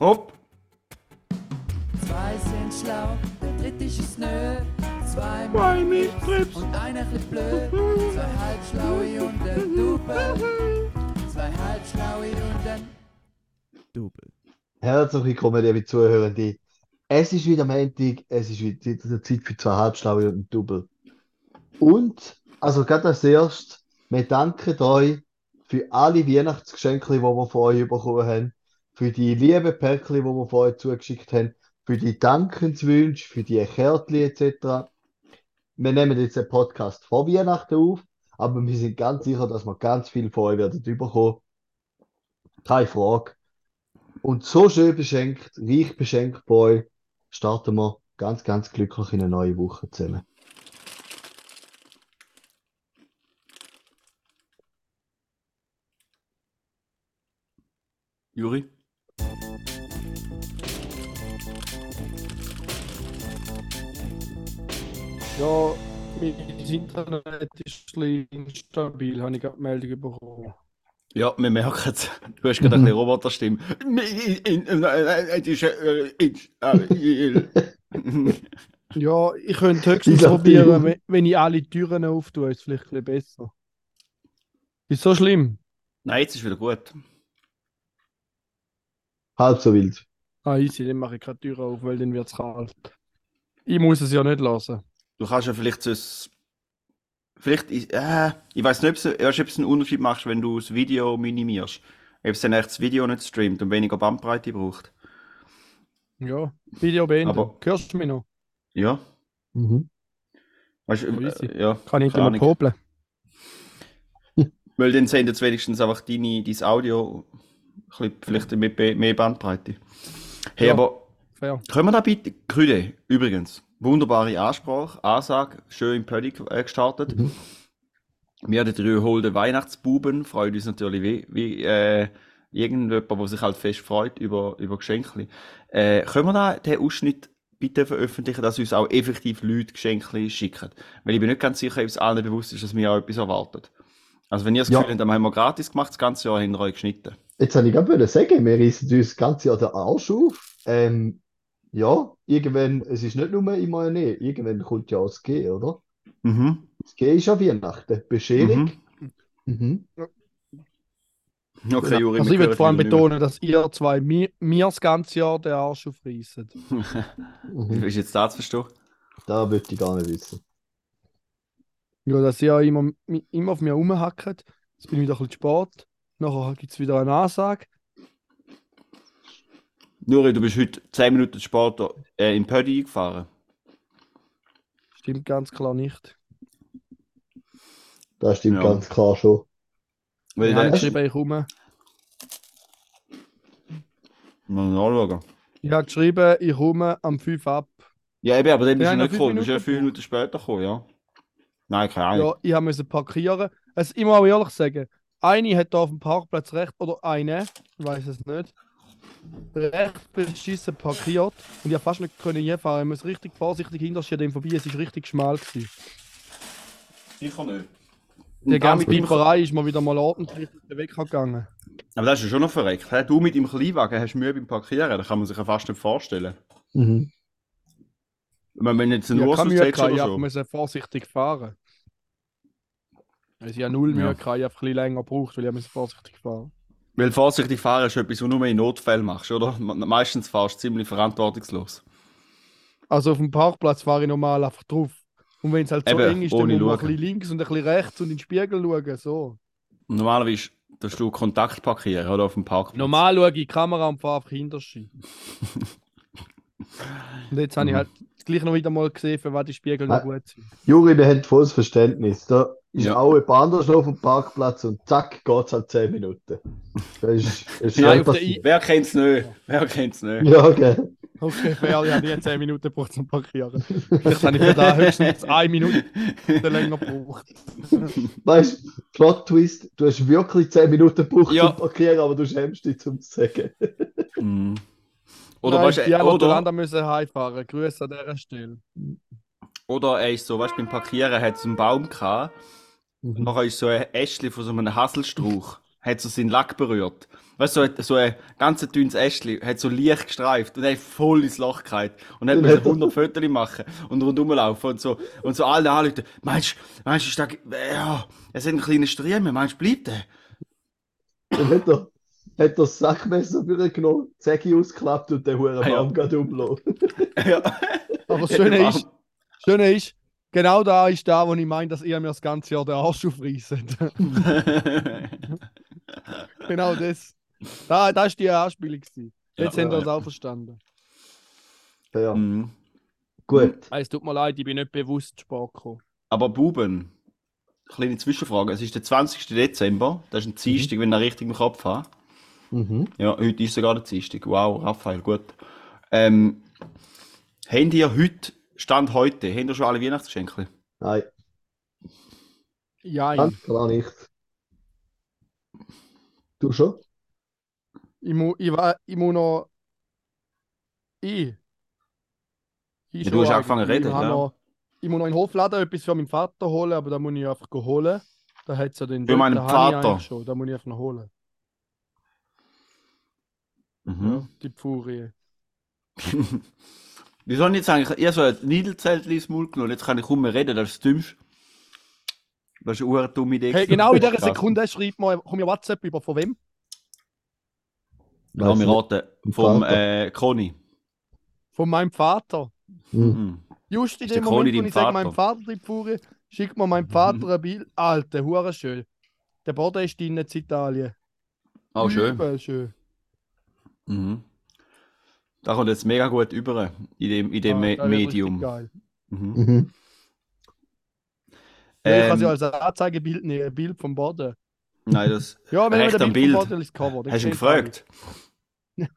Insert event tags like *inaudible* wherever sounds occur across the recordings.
Hopp! Zwei sind schlau, der dritte ist nö. Zwei Zwei mit mit und einer ein bisschen blöd. Zwei halbschlaue und ein Double. Zwei halbschlaue und ein Double. Herzlich willkommen, liebe Zuhörende. Es ist wieder Montag, es ist wieder Zeit für zwei Halbschlaue und ein Double. Und, also gerade als erstes, wir danken euch für alle Weihnachtsgeschenke, die wir von euch bekommen haben, für die lieben Päckchen, die wir euch zugeschickt haben, für die Dankenswünsche, für die Kärtchen etc. Wir nehmen jetzt den Podcast vor Weihnachten auf, aber wir sind ganz sicher, dass wir ganz viel von euch werden bekommen. Keine Frage. Und so schön beschenkt, reich beschenkt bei euch, starten wir ganz, ganz glücklich in eine neue Woche zusammen. Juri? Ja, mein Internet ist ein bisschen instabil, habe ich gerade die Meldung bekommen. Ja, wir merken es. Du hast gerade ein bisschen *laughs* Roboterstimme. Es ist instabil. Ja, ich könnte höchstens probieren, wenn, ich alle Türen auftue, ist es vielleicht ein bisschen besser. Ist so schlimm? Nein, jetzt ist wieder gut. Halb so wild. Ah, easy, dann mache ich keine Tür auf, weil dann wird es kalt. Ich muss es ja nicht lassen. Du kannst ja vielleicht so ein- Vielleicht, äh, ich weiß nicht, ob es, weißt, ob es einen Unterschied macht, wenn du das Video minimierst. Ob es dann echt das Video nicht streamt und weniger Bandbreite braucht. Ja, Video beenden. Aber- Hörst du mich noch? Ja. Mhm. Weißt du, Ja, easy. äh, ja. Kann ich Ahnung. popeln? Weil dann sendet es wenigstens einfach deine, dein Audio vielleicht mit mehr Bandbreite. Hey, Ja. aber Fair. können wir da bitte, Krüde, übrigens, wunderbare Ansprache, Ansage, schön im Pödi äh, gestartet. Mhm. Wir, die drei holden Weihnachtsbuben, freuen uns natürlich wie, wie äh, irgendjemand, der sich halt fest freut über, über Geschenke. Äh, können wir da den Ausschnitt bitte veröffentlichen, dass uns auch effektiv Leute Geschenke schicken? Weil ich bin nicht ganz sicher, ob es allen bewusst ist, dass wir auch etwas erwartet. Also wenn ihr das Ja. Gefühl habt, dann haben wir gratis gemacht, das ganze Jahr hinter euch geschnitten. Jetzt habe ich gerade sagen, wir reißen uns das ganze Jahr den Arsch auf. Ähm, ja, irgendwann, es ist nicht nur immer eine Nähe, irgendwann kommt ja auch das G, oder? Mhm. Das G ist ja Weihnachten. Bescherung. Mhm. Mhm. Okay, Ja. Juri, Also ich will hören vor allem betonen, dass ihr zwei mir, mir das ganze Jahr den Arsch aufreißen. *laughs* Wie Mhm. ist jetzt das zu verstehen? Da würde ich gar nicht wissen. Ja, dass ihr immer, immer auf mir rumhackt. Jetzt bin ich wieder ein bisschen spät. Nachher gibt es wieder eine Ansage. Juri, du bist heute 10 Minuten später äh, in Pödi gefahren. Stimmt ganz klar nicht. Das stimmt Ja. ganz klar schon. Weil Ich habe geschrieben, ich komme. mal nachschauen. Ich habe geschrieben, ich komme am 5 ab. Ja, eben, aber dann bist Ja, du nicht gekommen. Du bist ja Minuten fünf Minuten später gekommen, ja. Nein, keine Ahnung. Ja, ich habe müssen parkieren. Also, ich muss auch ehrlich sagen, eine hat da auf dem Parkplatz recht, oder eine, ich weiß es nicht, recht beschissen parkiert und ich habe fast nicht können hinfahren. Ich muss richtig vorsichtig hinterstehen, dem vorbei. Es war richtig schmal. Gewesen. Sicher nicht. Die ganze Pieperei ist mir wieder mal ordentlich dem Weg gegangen. Aber das ist ja schon noch verreckt. Du mit dem Kleinwagen hast Mühe beim Parkieren, das kann man sich ja fast nicht vorstellen. Mhm. Ich meine, wenn jetzt ein Ich habe Ursus ich oder so. musste vorsichtig fahren. Also ich habe null Mühe Ja. ich habe ein bisschen länger gebraucht, weil ich vorsichtig fahren. Weil vorsichtig fahren ist etwas, was du nur in Notfällen machst, oder? Me- Meistens fahrst du ziemlich verantwortungslos. Also auf dem Parkplatz fahre ich normal einfach drauf. Und wenn es halt so Eben, eng ist, dann muss man ein bisschen links und ein bisschen rechts und in den Spiegel schauen. So. Normalerweise tust du Kontakt parkieren, oder? Auf dem Parkplatz. Normal schaue ich die Kamera und fahre einfach hinter sie. *laughs* Und jetzt habe ich Mhm. halt gleich noch wieder mal gesehen, für was die Spiegel noch gut sind. Juri, der hat volles Verständnis. Da ist Ja. auch jemand anders auf dem Parkplatz und zack, geht es halt 10 Minuten. Das ist, das ist Ja, passiert. Wer kennt's nicht? Wer kennt's nicht? Ja, gell. Okay, fair, ich habe nie 10 Minuten gebraucht zum Parkieren. Vielleicht habe ich für da höchstens eine Minute *laughs* länger gebraucht. Weißt du, Plot Twist, du hast wirklich 10 Minuten gebraucht Ja. zum Parkieren, aber du schämst dich zum zu sagen. Mhm. Oder Nein, weißt die oder, oder müssen heimfahren. Grüße an dieser Stelle. oder er ist so, weißt du, beim Parkieren hat es einen Baum gehabt. Mhm. Nachher ist so ein Ästchen von so einem Haselstrauch hat so seinen Lack berührt. Weißt du, so, hat- so ein ganz dünnes Äschli hat so leicht gestreift und hat voll ins Loch gehalten. Und hat Dann mir hat er- 100 Fotos machen und rundum laufen und so. Und so alle anrufen, meinst du, meinst du, ist da, ja, es sind kleine Striemen, meinst du, bleibt der? Dann hat er, hat er das Sackmesser für genommen, Säcke ausgeklappt und den Huren Ah, ja. Baum gerade umgelassen. *laughs* ja. Aber das Hat *laughs* Schöne ist, das Schöne ist, genau da ist da, wo ich meine, dass ihr mir das ganze Jahr den Arsch aufreißt. *laughs* genau das. Da, das war die Anspielung. gewesen. Jetzt Ja, habt ihr ja. es auch verstanden. Ja, Mhm. gut. Ah, Es tut mir leid, ich bin nicht bewusst spät gekommen. Aber Buben, kleine Zwischenfrage. Es ist der 20. Dezember, das ist ein Dienstag, wenn ich richtig im Kopf habe. Mhm. Ja, heute ist sogar der Dienstag. Wow, Raphael, gut. Ähm, habt ihr heute, Stand heute, habt ihr schon alle Weihnachtsgeschenke? Nein, Ja, ganz klar nicht. Du schon? ich, mu, ich, wa- ich muss noch. Ich. ich Ja, du hast schon angefangen zu eigentlich. reden, ich, habe ja. noch, ich muss noch in den Hofladen etwas für meinen Vater holen, aber da muss ich einfach holen. Da hat es ja den Für meinen da habe ich Vater? eigentlich Schon, da muss ich einfach noch holen. Mhm. Die Pfurie. *laughs* Wie soll ich jetzt eigentlich, ihr so ein Niedelzelt ins Maul genommen, jetzt kann ich kaum mehr reden, das ist das Dümmste. Das ist eine ure dumme Idee. Hey, genau in dieser. Sekunde schreibt mir, komm ich WhatsApp über von wem? Lass mich raten, Vom äh, Conny. Von meinem Vater. nicht. Mhm. Mhm. Just in dem Moment, wo ich sage, Vater? meinem Vater die Pfurie, schickt mir mein Vater ein Bild. Alter, hure schön. Der Boden ist drin in Italien. Oh, schön. Übel schön. Mhm. Da kommt jetzt mega gut über in dem, in dem Ah, Me- ist Medium. Geil. Mhm. Mhm. Ja, ich kann sie Ähm, als Anzeigebild nehmen, ein Bild vom Boden. nein, das. *laughs* Ja, wenn Recht man am ein Bild, vom Boden ins Cover. Hast du ihn gefragt? *laughs*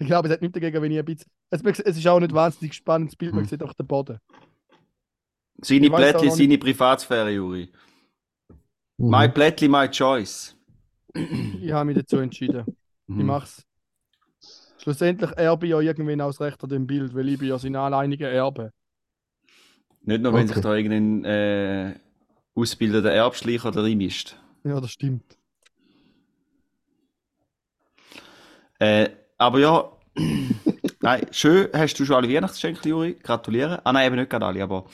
Ich glaube, es hat nichts dagegen, wenn ich ein bisschen. Es, es ist auch nicht wahnsinnig spannendes Bild, man Hm. sieht auch den Boden. Seine Ich noch seine Privatsphäre, Juri. Mhm. My Plättchen, my choice. Ich habe mich dazu entschieden. Ich Mhm. mach's. Schlussendlich erbe ich ja irgendwann aus Recht an dem Bild, weil ich bin ja sein alleiniger Erbe. Nicht nur, wenn Okay. sich da irgendein äh, ausgebildeter Erbschleicher da reinmischt. Ja, das stimmt. Äh, aber ja, *clears throat* nein, schön, hast du schon alle Weihnachtsgeschenke, Juri? Gratuliere. Ah nein, eben nicht gerade alle, aber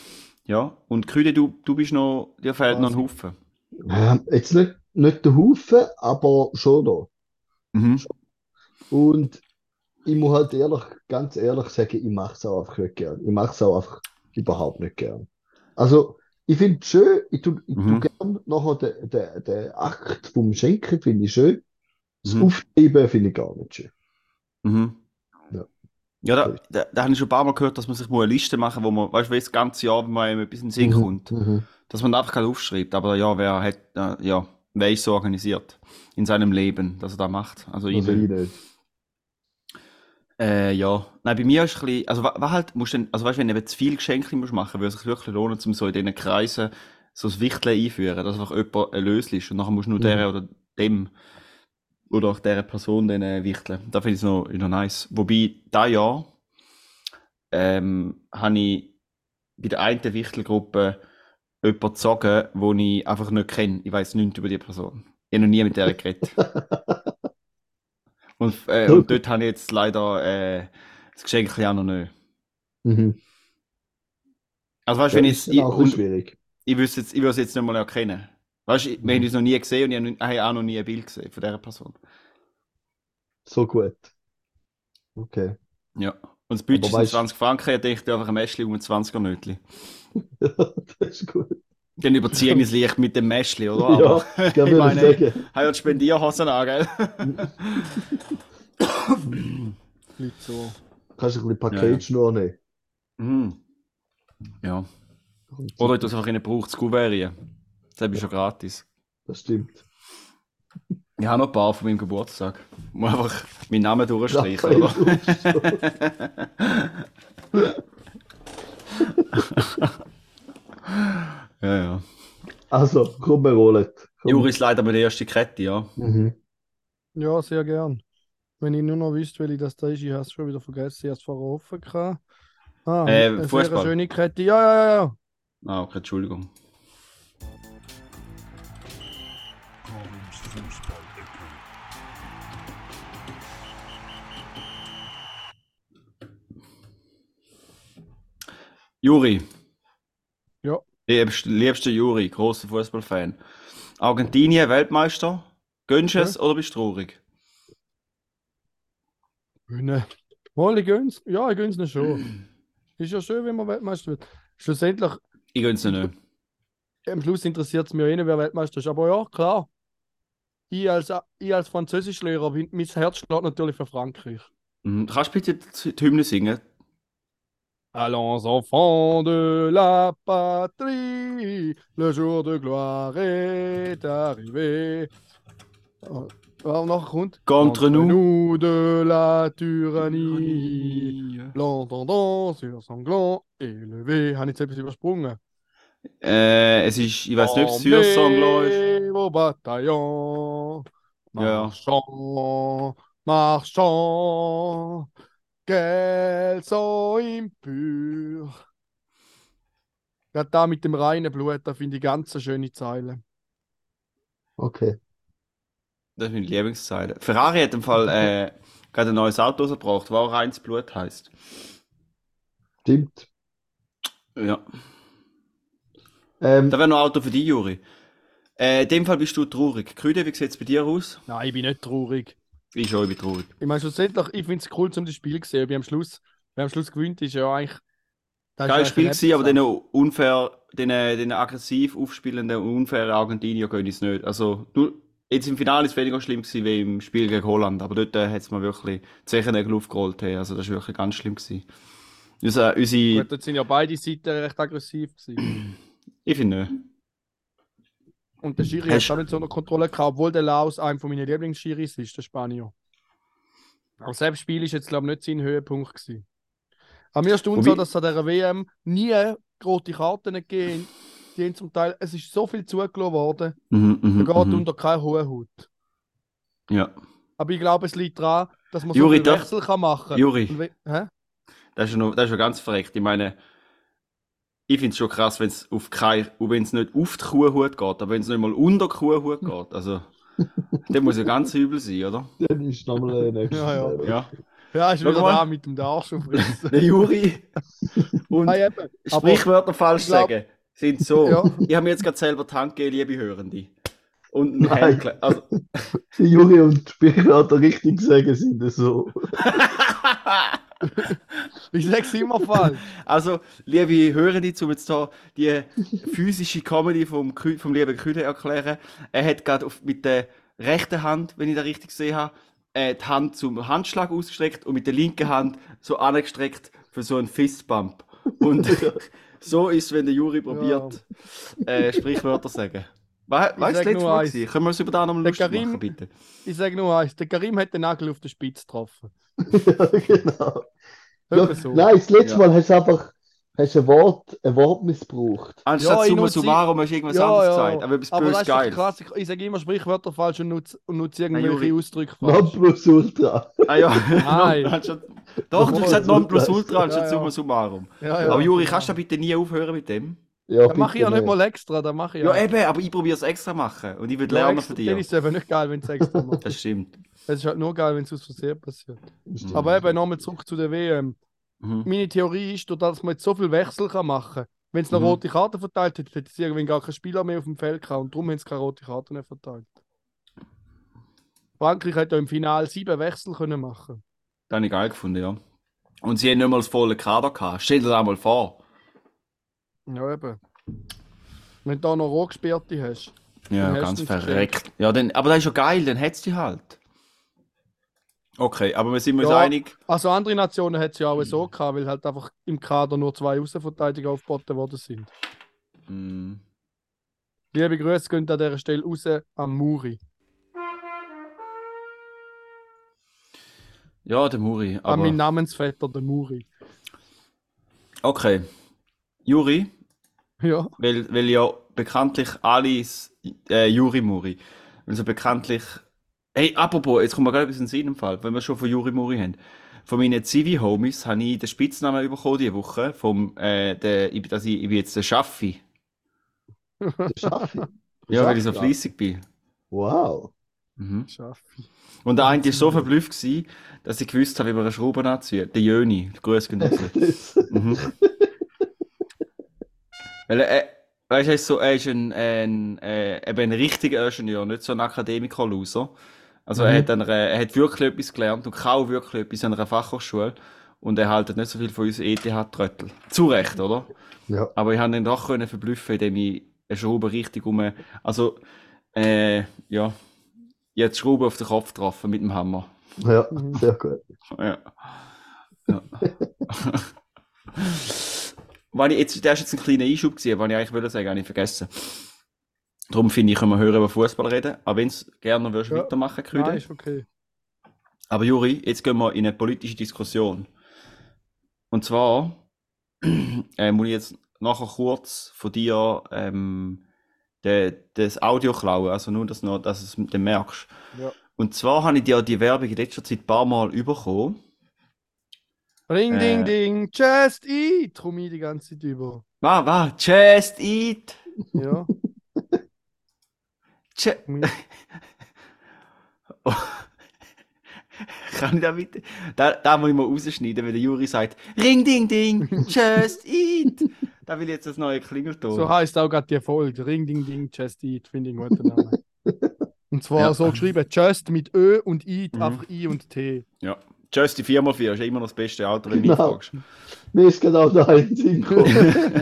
ja. Und Krüde, du, du bist noch, dir fehlt noch ein Quasi. Haufen. Ja, jetzt nicht, nicht der Haufen, aber schon da. Mhm. Und ich muss halt ehrlich, ganz ehrlich sagen, ich mache es auch einfach nicht gern. Ich mache es auch einfach überhaupt nicht gern. Also, ich finde es schön, ich tue, ich Mhm. gern nachher den, den, den Akt vom Schenken, finde ich schön. Das Mhm. Aufschreiben finde ich gar nicht schön. Mhm. Ja. Ja, da, da, da habe ich schon ein paar Mal gehört, dass man sich mal eine Liste machen wo man, weißt du, das ganze Jahr, wenn man einem etwas in den Sinn Mhm. kommt, Mhm. dass man einfach gerade aufschreibt. Aber ja, wer hat, äh, ja, wer ist so organisiert in seinem Leben, dass er das macht? Also ich Also ich nicht. nicht. Äh, ja. Nein, bei mir ist ein bisschen, also wa- was halt, musst du denn, also weißt wenn du eben zu viel Geschenke musst machen, würde es sich wirklich lohnen, um so in diesen Kreisen so das Wichteln einführen, dass einfach jemand ein Lösli ist und nachher musst du nur Mhm. der oder dem oder auch dieser Person dann äh, wichteln. Da finde ich es noch, noch nice. Wobei, da Jahr ähm, habe ich bei der einen Wichtelgruppe jemanden gezogen, den ich einfach nicht kenne. Ich weiß nichts über die Person. Ich habe noch nie mit der geredet. *laughs* Und, äh, und dort habe ich jetzt leider äh, das Geschenk auch noch nicht. Mhm. Also weißt du, Ja, wenn ist ich, und, schwierig. ich wüsste jetzt, ich würde es jetzt nicht mal erkennen. Weißt du, wir Mhm. haben uns noch nie gesehen und ich habe auch noch nie ein Bild gesehen von dieser Person. So gut. Okay. Ja. Und das Budget sind weißt- 20 Franken, ich denke einfach ein Mäschli um ein 20er Nötli. *laughs* das ist gut. Dann überziehen es leicht mit dem Mäschli, oder? Ja, Gerne *laughs* ich würde ich meine, sagen. haben ja die Spendierhosen an, gell? Nicht so. Kannst du ein bisschen Ja, ja. Paketschnur nehmen. Mhm. Ja. Oder du es einfach in Brauch zu Kuvert Das ist schon gratis. Das stimmt. Ich habe noch ein paar von meinem Geburtstag. Ich muss einfach meinen Namen durchstreichen, oder? *laughs* Ja, ja. Also, komm, wir holen. Juri ist leider meine erste Kette, ja. Mhm. Ja, sehr gern. Wenn ich nur noch wüsste, weil ich das da ist, ich habe es schon wieder vergessen, ich habe es vorher offen gehabt. Ah, äh, eine Fußball. sehr schöne Kette. Ja, ja, ja. ja. Ah, okay, Entschuldigung. Juri, Liebster Juri, großer Fußballfan. Argentinien, Weltmeister. Gönnst du es oder bist du traurig? Gönnen. Mal, ich gönn's. Ja, ich gönn's nicht schon. *clears throat* Ist ja schön, wenn man Weltmeister wird. Schlussendlich, Ich gönn's nicht. am Schluss interessiert es mich eh nicht, wer Weltmeister ist. Aber ja, klar. Ich als, ich als Französischlehrer, mein Herz schlägt natürlich für Frankreich. Mhm. Kannst du bitte die Hymne singen? Allons enfants de la patrie, le jour de gloire est arrivé. Oh? Contre nous. nous de la tyrannie, l'entendant sur sanglant élevé. Ich jetzt etwas übersprungen? Äh, es ist, ich weiß nicht, ob es Sürsonglo ist. Armez vos bataillons, Ja. marchons, qu'elles sont impures. Gerade da mit dem reinen Blut, da finde ich ganz eine schöne Zeile. Okay. Das ist meine Lieblingszeile. Ferrari hat im Fall äh, gerade ein neues Auto rausgebracht, das auch reines Blut heißt. Stimmt. Ja. Ähm, Da wäre noch ein Auto für dich, Juri. Äh, in dem Fall bist du traurig. Krüde, wie sieht es bei dir aus? Nein, ich bin nicht traurig. Ich bin traurig. Ich meine, schlussendlich, ich finde es cool, zum das Spiel zu sehen. Wie am Schluss, wer am Schluss gewinnt, ist ja eigentlich. das ist Geiles Spiel gewesen, aber den unfair, den, den aggressiv aufspielenden, unfairen Argentinier gönne ich es nicht. Also, nur, jetzt im Finale ist es weniger schlimm gewesen wie im Spiel gegen Holland, aber dort äh, hat es mir wirklich die Zechennägel aufgerollt. Hey. Also, das war wirklich ganz schlimm gewesen. Unser, unsere, Gut, dort sind ja beide Seiten recht aggressiv gewesen. ich finde nicht. Und der Schiri hat auch nicht so unter Kontrolle gehabt, obwohl der Laos einer von meinen Lieblingsschiris ist, der Spanier. Aber selbst Spiel ist jetzt, glaube ich, nicht sein Höhepunkt gewesen. Aber mir stimmt so, dass es an dieser WM nie rote Karten gegeben die haben zum Teil, es ist so viel zugelassen worden, Mhm, da mhm, geht mhm. unter keine hohe Haut. Ja. Aber ich glaube, es liegt daran, dass man so Juri, viel darf- Wechsel kann machen Juri. We- Hä? Das ist noch, das ist ja ganz verreckt. Ich meine, ich finde es schon krass, wenn es auf kein, wenn es nicht auf die Kuhhut geht, aber wenn es nicht mal unter die Kuhhut geht. Also, *laughs* der muss ja ganz übel sein, oder? dann ist nochmal ein nächstes Ja, ja. Mal. Ja. Ja, ist Schau wieder mal. da mit dem Arsch aufrissen. *laughs* Der Juri und Nein, Sprichwörter falsch glaub- sagen sind so. *laughs* Ja. Ich habe mir jetzt gerade selber die Hand gegeben, liebe Hörende. Und ein. Also, Die Juri und Sprichwörter richtig sagen sind das so. Ich sage es immer falsch. also, liebe Hörende, um jetzt hier die physische Comedy vom, Kü- vom lieben Küde erklären. Er hat gerade mit der rechten Hand, wenn ich das richtig gesehen habe, äh, die Hand zum Handschlag ausgestreckt und mit der linken Hand so angestreckt für so einen Fistbump. Und *laughs* so ist, wenn der Juri probiert, äh, Sprichwörter zu sagen. Du, sag letztes nur Mal eins. gewesen? Können wir uns über das nochmal Der lustig Karim- machen, bitte? Ich sage nur eins, der Karim hat den Nagel auf den Spitz getroffen. *laughs* ja, genau. Ja, Etwa so. Nein, das letzte Ja. Mal hast du einfach hast ein Wort, ein Wort missbraucht. Anstatt Ja, ich summa summarum hast du irgendwas Ja, anderes ja. gesagt. Aber etwas Aber das böse geil. krass. Ich, ich sage immer Sprichwörter falsch und nutze, und nutze Juri. irgendwelche Ausdrücke falsch. Nonplusultra. Ah ja, *laughs* Nein. *laughs* doch, du hast gesagt non plus ultra anstatt Ja, ja. summa summarum. Ja, ja. Aber Juri, kannst du bitte nie aufhören mit dem? Ja, Das mache ich ja nicht mal extra, das mache ich Ja, ja. eben, aber ich probiere es extra machen. Und ich will Ja, lernen extra- von Dann dir. ist es eben nicht geil, wenn es extra *laughs* macht. Das stimmt. Es ist halt nur geil, wenn es aus Versehen passiert. Mhm. Aber eben nochmal zurück zu der WM. Mhm. Meine Theorie ist, das, dass man jetzt so viel Wechsel kann machen kann, wenn es noch Mhm. rote Karten verteilt hätte, hätte es irgendwann gar keinen Spieler mehr auf dem Feld gehabt und darum haben sie keine rote Karten mehr verteilt. Frankreich hätte ja im Finale sieben Wechsel können machen. Das habe ich geil gefunden, ja. Und sie haben nicht mal das volle Kader gehabt. Stell dir das mal vor. Ja, eben. Wenn du da noch Rohgesperrte hast. Ja, hast ganz verreckt. Ja, dann, aber das ist ja geil, dann hättest du die halt. Okay, aber wir sind uns Ja. einig. Also andere Nationen hat es ja auch so gehabt, weil halt einfach im Kader nur zwei Außenverteidiger aufgeboten worden sind. Mhm. Liebe Grüße gehen an dieser Stelle raus an Muri. Ja, der Muri. An meinen Aber, Namensvetter, der Muri. okay. Juri, *laughs* Ja. weil, weil ja bekanntlich alles äh, Juri Muri. Weil so bekanntlich. Hey, apropos, jetzt kommt mir gerade etwas in den Fall, wenn wir schon von Juri Muri haben. Von meinen Zivi-Homies habe ich den Spitznamen bekommen diese Woche. Vom, äh, der, ich, dass ich, ich bin jetzt der Schaffi. Das schaffe ich. *laughs* Ja, weil ich so Schaffi. fleissig bin. Wow. Mhm. Schaffi. Und der eine war so verblüfft, gewesen, dass ich gewusst habe, wie man eine Schraube anzieht. Der Jöni, Grüß. *laughs* Das, mhm. Weil er, weißt du, er ist so, er ist ein, ein, äh, eben ein richtiger Ingenieur, nicht so ein Akademiker-Loser. Also er Mhm. hat, an einer, er hat wirklich etwas gelernt und kaum wirklich etwas an einer Fachhochschule. Und er haltet nicht so viel von uns ETH-Tröttel. Zu Recht, oder? Ja. Aber ich konnte ihn doch können verblüffen, indem ich eine Schraube richtig um. Also, äh, ja. Jetzt Schraube auf den Kopf getroffen mit dem Hammer. Ja, Mhm. sehr gut. Ja. ja. *laughs* *laughs* Wenn ich jetzt, das ist jetzt ein kleiner Einschub gewesen, was ich eigentlich wollte sagen, habe ich vergessen. Darum finde ich, können wir hören über Fußball reden. Aber wenn es gerne noch würdest Ja. weitermachen, Nein, Krüde. ist okay. Aber Juri, jetzt gehen wir in eine politische Diskussion. Und zwar *clears throat* äh, muss ich jetzt nachher kurz von dir ähm, de, das Audio klauen, also nur, dass, noch, dass du es merkst. Ja. Und zwar habe ich dir die Werbung in letzter Zeit ein paar Mal bekommen. Ring, Äh. ding, ding, just eat! Ich die ganze Zeit über. Was, was? Just eat! Ja. *laughs* Ch ich- *laughs* Kann ich da bitte? Da, da muss ich mal rausschneiden, wenn der Juri sagt, Ring, ding, ding, *laughs* just eat! Da will ich jetzt das neue Klingelton. So heisst auch gerade die Folge. Ring, ding, ding, just eat. Finde ich einen guten Namen. Und zwar Ja. so geschrieben: Just mit Ö und eat, Mhm. einfach I und T. Ja. Just die 4x4 ist immer noch das beste Auto, wenn du mich Genau. fragst. Mir ist genau da *laughs* in den Sinn gekommen.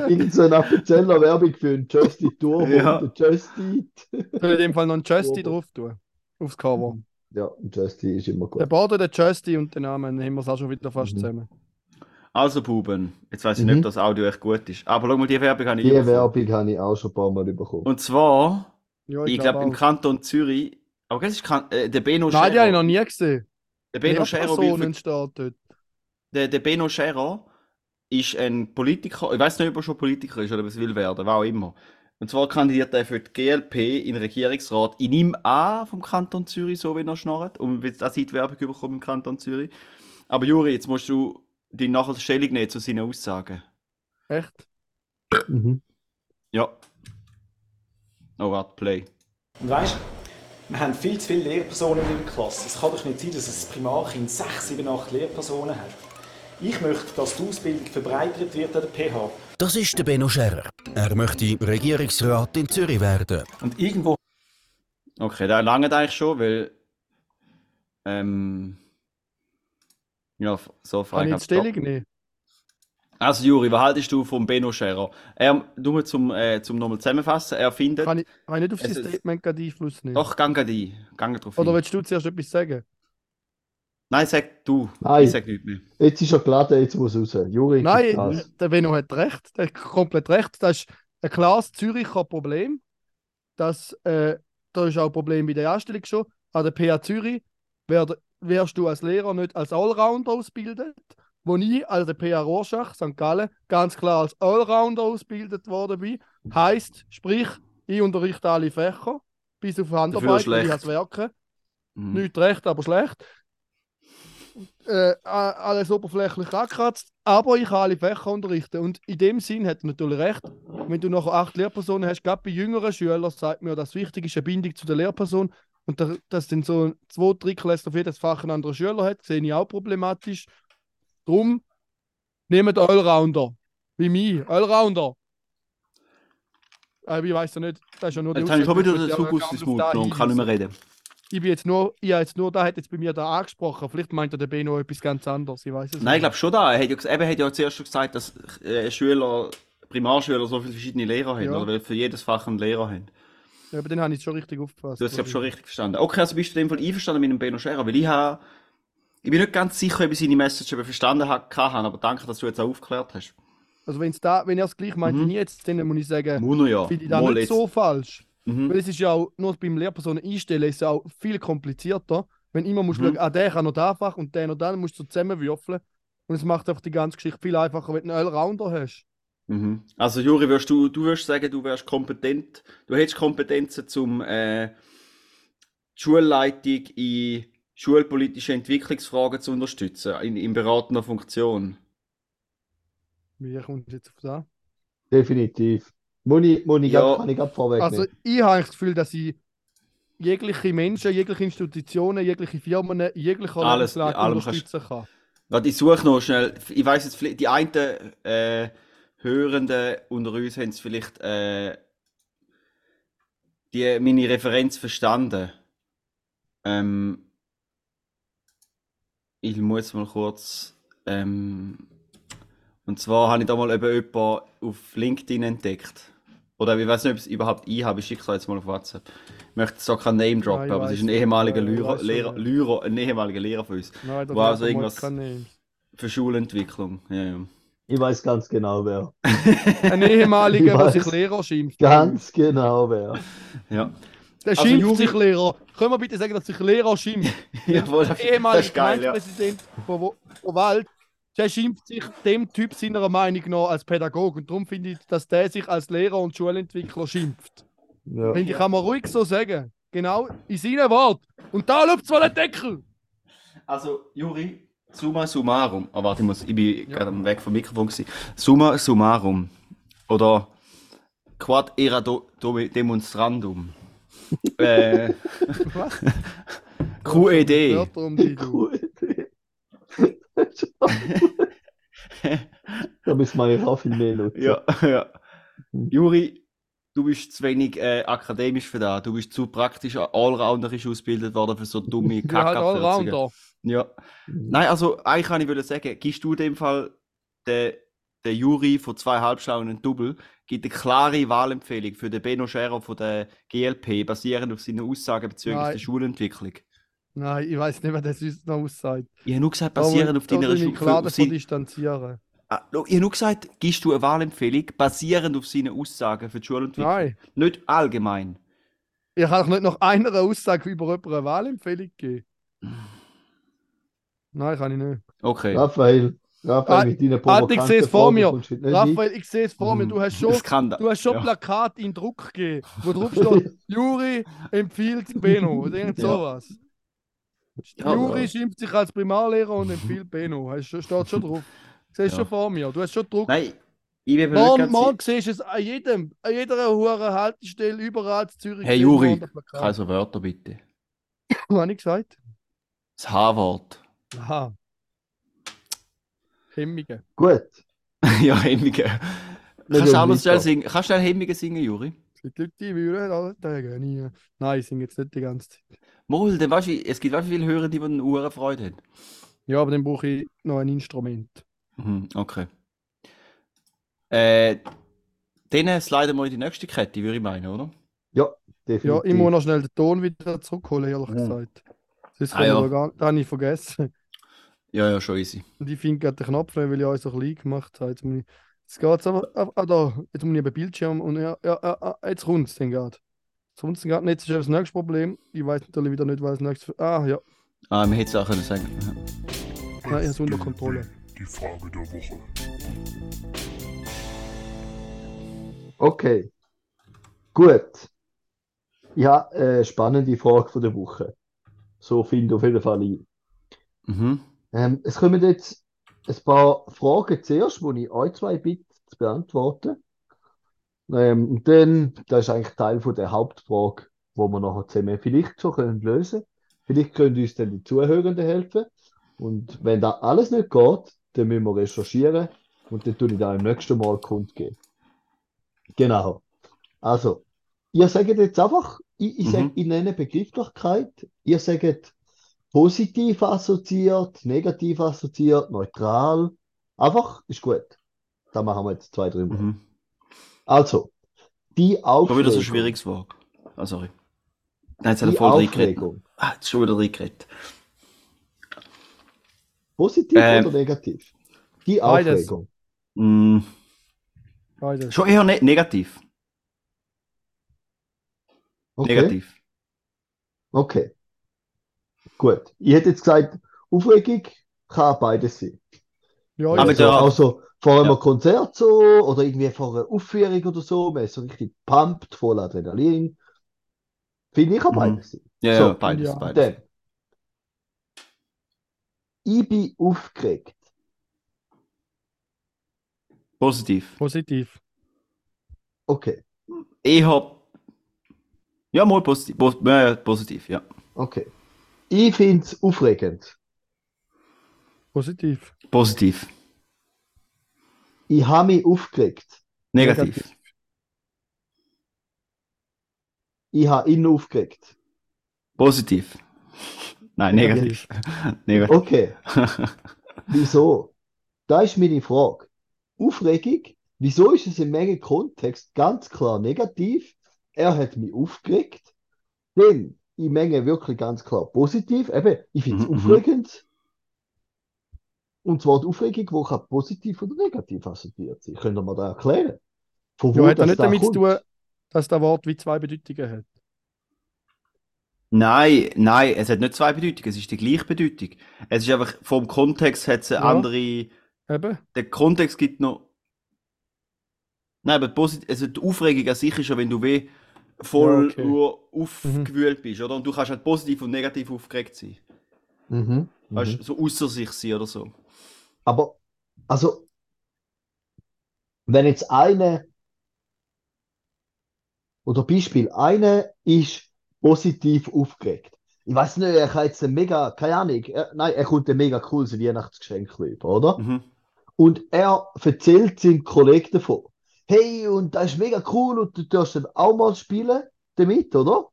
Irgend so eine offizieller Werbung für einen Justy Turbo Ja. und einen Justy. Ich will in dem Fall noch einen Justy drauf tun. Aufs Cover. Ja, ein Justy ist immer Der gut. Border, der Justy und den Namen haben wir es auch schon wieder fast Mhm. zusammen. Also, Buben, jetzt weiß ich Mhm. nicht, ob das Audio echt gut ist. Aber schau mal, die Werbung habe ich Die. Werbung habe ich auch schon ein paar Mal bekommen. Und zwar, Ja, ich glaube, im auch. Kanton Zürich, aber das ist kan äh, der Beno Nein, die habe ich noch nie gesehen. Der Beno Scherer, der, der Beno Scherer ist ein Politiker, ich weiß nicht, ob er schon Politiker ist oder ob es will werden, was auch immer. Und zwar kandidiert er für die GLP in den Regierungsrat in ihm an vom Kanton Zürich, so wie er schnarrt. Und wird auch die Werbung bekommen im Kanton Zürich. Aber Juri, jetzt musst du die nachher Stellung nehmen zu seinen Aussagen. Echt? Mhm. Ja. Oh, warte, Play. Und weißt wir haben viel zu viele Lehrpersonen in der Klasse. Es kann doch nicht sein, dass ein Primarkind sechs, sieben, acht Lehrpersonen hat. Ich möchte, dass die Ausbildung verbreitert wird an der PH. Das ist der Benno Scherer. Er möchte Regierungsrat in Zürich werden. Und irgendwo Okay, da lange eigentlich schon, weil. Ähm. Ja, so Kann ich Stellung nehmen? Also, Juri, was haltest du vom Benno Scherer? Er, nur zum, äh, zum nochmal zusammenfassen, er findet. Kann ich, kann ich nicht auf sein ist- Statement gerade Einfluss nehmen? Doch, gang die. Gang drauf. Oder ein. willst du zuerst etwas sagen? Nein, sag du. Nein. Ich sag nichts mehr. Jetzt ist er geladen, jetzt muss er raus. Juri, Nein, Gas. der Benno hat recht. Der hat komplett recht. Das ist ein klares Züricher Problem. Das, äh, da ist auch ein Problem bei der Anstellung schon. An der PH Zürich wirst du als Lehrer nicht als Allrounder ausgebildet. Wo ich an der PH Rorschach, St. Gallen, ganz klar als Allrounder ausgebildet worden bin. Heißt, sprich, ich unterrichte alle Fächer, bis auf Handarbeit, ich als Werken. Mhm. Nicht recht, aber schlecht. Äh, alles oberflächlich angekratzt, aber ich kann alle Fächer unterrichten. Und in dem Sinn hat er natürlich recht. Wenn du noch acht Lehrpersonen hast, gerade bei jüngeren Schülern, sagt mir, das wichtig ist eine Bindung zu der Lehrperson. Und da, dass dann so zwei Drittklässler für jedes Fach einen anderen Schüler hat, sehe ich auch problematisch. Drum nehmt Allrounder. Wie mich, Allrounder. Aber ich weiß ja nicht, das ist ja nur Jetzt habe ich schon wieder den Zug aus dem Mund genommen und kann nicht mehr reden. Ich bin jetzt nur, ich jetzt nur, da hat jetzt bei mir da angesprochen. Vielleicht meint er der Beno etwas ganz anderes. Ich weiß es Nein, ich nicht. glaube schon da. Er hat ja, eben hat ja zuerst schon gesagt, dass äh, Schüler, Primarschüler so viele verschiedene Lehrer haben, Ja. oder für jedes Fach einen Lehrer haben. Ja, aber den habe ich schon richtig aufgepasst. Du hast es schon richtig verstanden. Okay, also bist du in dem Fall einverstanden mit dem Beno Scherer, weil ich habe, ich bin nicht ganz sicher, ob ich seine Message verstanden habe, aber danke, dass du jetzt auch aufgeklärt hast. Also wenn's da, wenn er es gleich meint Mhm. wie jetzt, dann muss ich sagen, Muno ja. finde ich das Mal nicht so falsch. Mhm. Weil es ist ja auch, nur beim Lehrpersonen einstellen, ist ja auch viel komplizierter. Wenn immer musst du Mhm. schauen, ah, der kann noch da Fach und der noch da, dann musst du so zusammenwürfeln. Und es macht einfach die ganze Geschichte viel einfacher, wenn du einen Allrounder hast. Mhm. Also Juri, wirst du, du wirst sagen, du wärst kompetent, du hättest Kompetenzen zum äh, Schulleitung in schulpolitische Entwicklungsfragen zu unterstützen, in, in beratender Funktion. Wie kommt jetzt auf das? Definitiv. Muss ich Ja. kann ich gerade vorwegnehmen. Also ich habe das Gefühl, dass ich jegliche Menschen, jegliche Institutionen, jegliche Firmen, in jeglicher Alles- Lebenslage unterstützen kann. Warte, ich suche noch schnell, ich weiß jetzt, vielleicht- die einen äh, Hörenden unter uns haben es vielleicht äh, die, meine Referenz verstanden. Ähm, ich muss mal kurz. Ähm, und zwar habe ich da mal eben jemanden auf LinkedIn entdeckt. Oder ich weiß nicht, ob ich es überhaupt ich habe. Ich schicke es jetzt mal auf WhatsApp. Ich möchte so kein Name droppen, Ja, aber es ist ein ehemaliger Ja, ich Lehrer, schon, Lehrer, ja. Lehrer, ein ehemaliger Lehrer von uns. Nein, wow, also so irgendwas-. Für Schulentwicklung. Ja, ja. Ich weiß ganz genau wer. Ein ehemaliger, *laughs* der sich. Lehrer schimpft. Ganz genau wer. ja. Der Also, schimpft Juri- sich Lehrer. Können wir bitte sagen, dass sich Lehrer schimpft? *laughs* Jawohl, das, ehemalige ist geil, ja. Gemeindepräsident von, Wo- von Wald, der schimpft sich dem Typ seiner Meinung nach als Pädagoge. Und darum finde ich, dass der sich als Lehrer und Schulentwickler schimpft. Ja. Finde ich, kann man ruhig so sagen. Genau in seinen Worten. Und da läuft zwar den Deckel. Also, Juri, summa summarum. Oh, warte, ich, muss, ich bin gerade am Weg vom Mikrofon. Gewesen. Summa summarum. Oder Quad era do, do, demonstrandum. Äh, Was? *laughs* QED. Wörter um die du. Gute Idee. Da müssen wir ja auch viel mehr nutzen. Ja, ja. Juri, du bist zu wenig äh, akademisch für das. Du bist zu praktisch allrounderisch ausgebildet worden für so dumme *laughs* Ich bin halt. Allrounder. Ja. Mhm. Nein, also eigentlich kann ich wollen sagen, gibst du in dem Fall der, der Jury von zwei Halbschlauen einen Double, gibt eine klare Wahlempfehlung für den Benno Scherer von der GLP, basierend auf seinen Aussagen bezüglich Nein. der Schulentwicklung. Nein, ich weiß nicht, wer das uns noch aussagt. Ich habe nur gesagt, basierend auf deiner will ich klar davon distanzieren. Ah, Ich habe nur gesagt, gibst du eine Wahlempfehlung, basierend auf seinen Aussagen für die Schulentwicklung. Nein, Nicht allgemein. ich kann doch nicht noch einer Aussage über jemanden eine Wahlempfehlung geben. Nein, kann ich nicht. Okay. Raphael, Raphael Ah, mit deinen Halt, ich sehe es vor mir. Raphael, ich sehe es vor mir. Du hast schon, Das kann da. du hast schon ja. Plakat in Druck gegeben, wo drauf steht, *laughs* Juri empfiehlt Beno. Oder irgend Ja. sowas. Ja, Juri schimpft sich als Primarlehrer und empfiehlt Beno. Schon- steht schon drauf. Du siehst Ja. schon vor mir. Du hast schon Druck. Nein, ich bin mir nicht Morgen, morgen siehst du es an jedem, an jeder hohen Haltestelle, überall in Zürich. Hey Juri, unter Plakat. keine so Wörter bitte. *laughs* Was habe ich gesagt? Das H-Wort. Aha. Hemmige. Gut. *laughs* ja, Hemmige. Kannst du auch noch schnell singen? Kannst du schnell Hemmige singen, Juri? Es gibt Leute, die wollen alle Tage nie. Nein, ich singe jetzt nicht die ganze Zeit. Mal, dann weißt du, es gibt auch viele Hörer, die eine Uhr Freude haben. Ja, aber dann brauche ich noch ein Instrument. Mhm, okay. Äh, dann sliden wir in die nächste Kette, würde ich meinen, oder? Ja, Definitiv. ich muss noch schnell den Ton wieder zurückholen, ehrlich Mhm. gesagt. Das, Ah, ja. da gar, das habe ich vergessen. Ja, ja, schon easy. Und ich finde gerade den Knopf, weil ich alles so klein gemacht habe. Jetzt, muss ich, jetzt geht es aber. Ah, ah, da. Jetzt muss ich eben Bildschirm und ja, ja, ja, ah, jetzt kommt es dann gerade. Jetzt kommt es gerade nicht. Das ist das nächste Problem. Ich weiß natürlich wieder nicht, was das nächste. Ah, ja. Ah, man hätte es auch können sagen. Ja. Nein, ich habe es unter Kontrolle. Die Frage der Woche. Okay. Gut. Ja, äh, spannende Frage von der Woche. So finde ich auf jeden Fall ich. Mhm. Ähm, es kommen jetzt ein paar Fragen zuerst, die ich euch zwei bitte zu beantworten. Ähm, und dann, das ist eigentlich Teil von der Hauptfrage, wo wir nachher zusammen vielleicht so können lösen. Vielleicht können uns dann die Zuhörenden helfen. Und wenn da alles nicht geht, dann müssen wir recherchieren und dann tue ich da im nächsten Mal kundgeben. Genau. Also, ihr sagt jetzt einfach, ich, ich sage, Mhm. ich nenne Begrifflichkeit, ihr sagt positiv assoziiert, negativ assoziiert, neutral. Einfach, ist gut. Da machen wir jetzt zwei drüber. Mhm. Also, die Schon wieder so ein Aufregung. schwieriges Wort. Ah, sorry. Nein, jetzt hat er voll reingeredet. Aufregung. Ah, jetzt schon wieder reingeredet. Positiv Ähm, oder negativ? Die beides. Aufregung. Mm, Beides. schon eher ne negativ. Okay. Negativ. Okay. Gut. Ich hätte jetzt gesagt, Aufregung kann beides sein. Ja, Aber ich, Also, also vor einem Ja. Konzert so oder irgendwie vor einer Aufführung oder so, man ist so richtig pumped, voll Adrenalin. Finde ich, kann Mhm. beides sein. Ja, So, ja, beides, ja. beides. Dann. Ich bin aufgeregt. Positiv. positiv. Okay, Eher. Ja, mal positiv. Pos ja, ja, positiv, ja. okay. Ich finde es aufregend. Positiv. Positiv. Ich habe mich aufgeregt. Negativ. Ich habe ihn aufgeregt. Positiv. Nein, negativ. negativ. *laughs* Okay. *laughs* Wieso? Da ist meine Frage. Aufregung, wieso ist es im Menge-Kontext ganz klar negativ? Er hat mich aufgeregt. Denn in Menge wirklich ganz klar positiv. Eben, ich finde es Mhm, mhm. aufregend. Und zwar die Aufregung, die kann positiv oder negativ assoziiert sein. Könnt ihr mir das erklären? Von Ja, wo hat ja das nicht da damit zu kommt? tun, dass das Wort wie zwei Bedeutungen hat. Nein, nein, es hat nicht zwei Bedeutungen, es ist die gleiche Bedeutung. Es ist einfach, vom Kontext hat es eine Ja. andere, Eben. der Kontext gibt noch. Nein, aber posit also die Aufregung an sich ist ja, wenn du weh voll Ja, okay. nur aufgewühlt bist, oder? Und du kannst halt positiv und negativ aufgeregt sein. Mhm. Weißt Mhm. du, so außer sich sein oder so. Aber, also, wenn jetzt eine, oder Beispiel, eine ist positiv aufgeregt. Ich weiß nicht, er kann jetzt ein mega, keine Ahnung, er, nein, er kommt ein mega cooles Weihnachtsgeschenk über, oder? Mhm. Und er erzählt seinem Kollegen davon. Hey, und das ist mega cool und du darfst dann auch mal spielen damit, oder?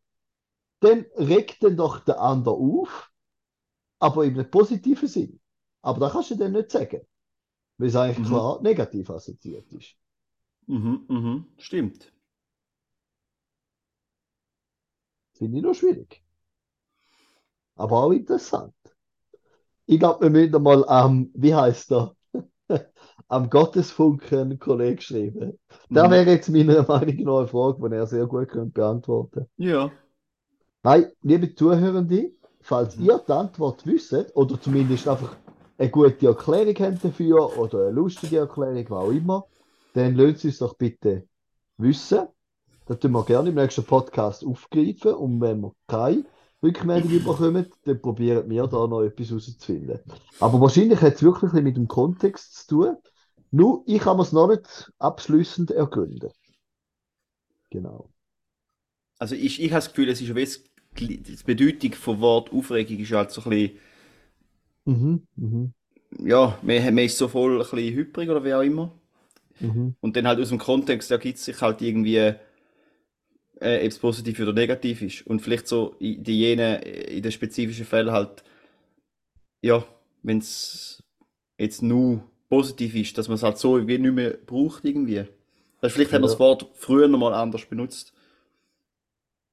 Dann regt dann doch der andere auf, aber in einem positiven Sinn. Aber das kannst du dann nicht sagen, weil es eigentlich Mhm. klar negativ assoziiert ist. Mhm, mhm, stimmt. Finde ich noch schwierig. Aber auch interessant. Ich glaube, wir müssen mal am, wie heißt er, *laughs* am Gottesfunken einen Kollegen schreiben. Da Mhm. wäre jetzt meiner Meinung nach eine Frage, die er sehr gut könnte beantworten Ja. Nein, liebe Zuhörende, falls Mhm. ihr die Antwort wisst, oder zumindest einfach eine gute Erklärung habt dafür, oder eine lustige Erklärung, was auch immer, dann lasst uns doch bitte wissen. Das tun wir gerne im nächsten Podcast aufgreifen. Und wenn wir keine Rückmeldung bekommen, dann probieren wir da noch etwas herauszufinden. Aber wahrscheinlich hat es wirklich mit dem Kontext zu tun. Nur, ich kann es noch nicht abschließend ergründen. Genau. Also ich, ich habe das Gefühl, es ist das- die Bedeutung vom Wort Aufregung ist halt so ein bisschen, Mhm, mhm, ja, man, man ist so voll ein bisschen hyperig oder wie auch immer. mhm. Und dann halt aus dem Kontext ergibt sich halt irgendwie, äh, ob es positiv oder negativ ist. Und vielleicht so in die jene, in den spezifischen Fällen halt, ja, wenn es jetzt nur positiv ist, dass man es halt so wie nicht mehr braucht irgendwie. Also vielleicht haben wir Ja. das Wort früher noch mal anders benutzt.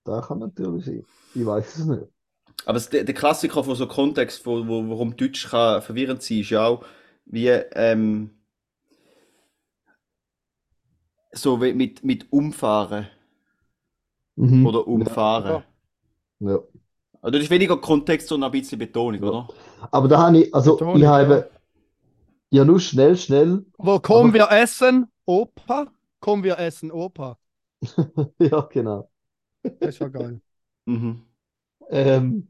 Da kann natürlich sein. Ich weiß es nicht. Aber es, der, der Klassiker von so Kontext, wo, wo, warum Deutsch kann verwirrend sein, ist ja auch, wie, ähm, so mit, mit umfahren Mhm. oder umfahren. Ja. Also das ist weniger Kontext, sondern ein bisschen Betonung, Ja. oder? Aber da habe ich, also Betonung, ich habe ja. ja nur schnell, schnell, Aber kommen Aber- wir essen, Opa? Kommen wir essen, Opa? *laughs* ja genau. Das ist ja geil. *laughs* Mhm. Ähm,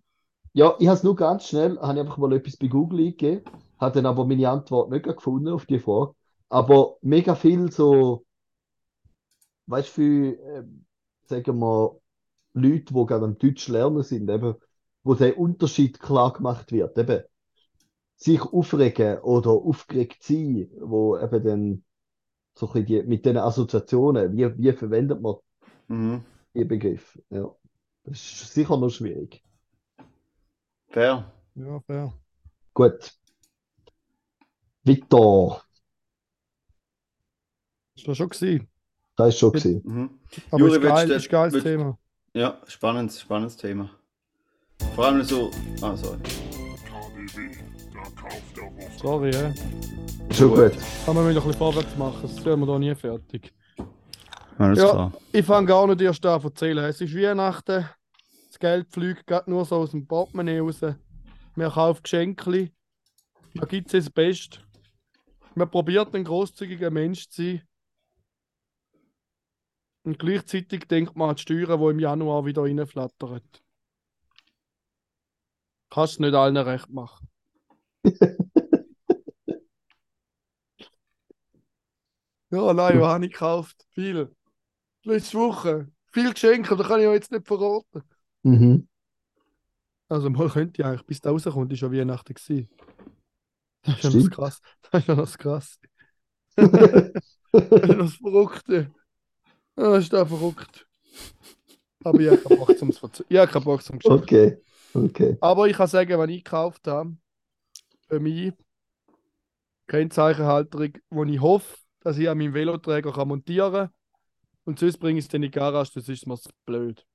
ja, ich habe es nur ganz schnell, habe ich einfach mal etwas bei Google eingegeben, habe dann aber meine Antwort nicht gefunden auf die Frage. Aber mega viel so, weißt du, für, ähm, sagen wir, Leute, die gerade am Deutsch lernen sind, eben, wo der Unterschied klar gemacht wird, eben, sich aufregen oder aufgeregt sein, wo eben dann so ein die, mit den Assoziationen, wie, wie verwendet man Mhm. die Begriffe? Ja, das ist sicher noch schwierig. Fair. Ja, fair. Gut. Weiter. Das war schon gewesen. Das ist schon gewesen. Mhm. Aber Juri, ist geil, ist ein geiles willst- Thema. Ja, spannendes, spannendes Thema. Vor allem so. Ah, sorry. Sorry, ja. Schon gut. Aber wir müssen ein bisschen vorwärts machen, sonst sind wir da nie fertig. Alles Ja. klar. Ich fange gar nicht erst an zu erzählen. Es ist Weihnachten. Das Geld fliegt gerade nur so aus dem Portemonnaie raus. Wir kaufen Geschenke. Da gibt es das Beste. Man probiert ein großzügiger Mensch zu sein. Und gleichzeitig denkt man an die Steuern, die im Januar wieder reinflattern. Kannst es nicht allen recht machen. *laughs* ja, nein, was habe ich gekauft? Viel. Letzte Woche. Viel Geschenke, aber das kann ich ja jetzt nicht verraten. Mhm. Also mal könnte ich eigentlich, bis da rauskommt, ist schon Weihnachten gewesen. Das ist ja das krass. *laughs* Das ist ja noch das krass. Das *laughs* ist das Verrückte. Das ist der verrückt. Aber ich habe keinen Bock zum Verze- Ich habe keinen Bock zum Geschäft. Okay, okay. Aber ich kann sagen, wenn ich gekauft habe, für mich Kennzeichenhalterung, wo ich hoffe, dass ich an meinem Veloträger kann montieren kann. Und sonst bringe ich es in die Garage, das ist mir blöd.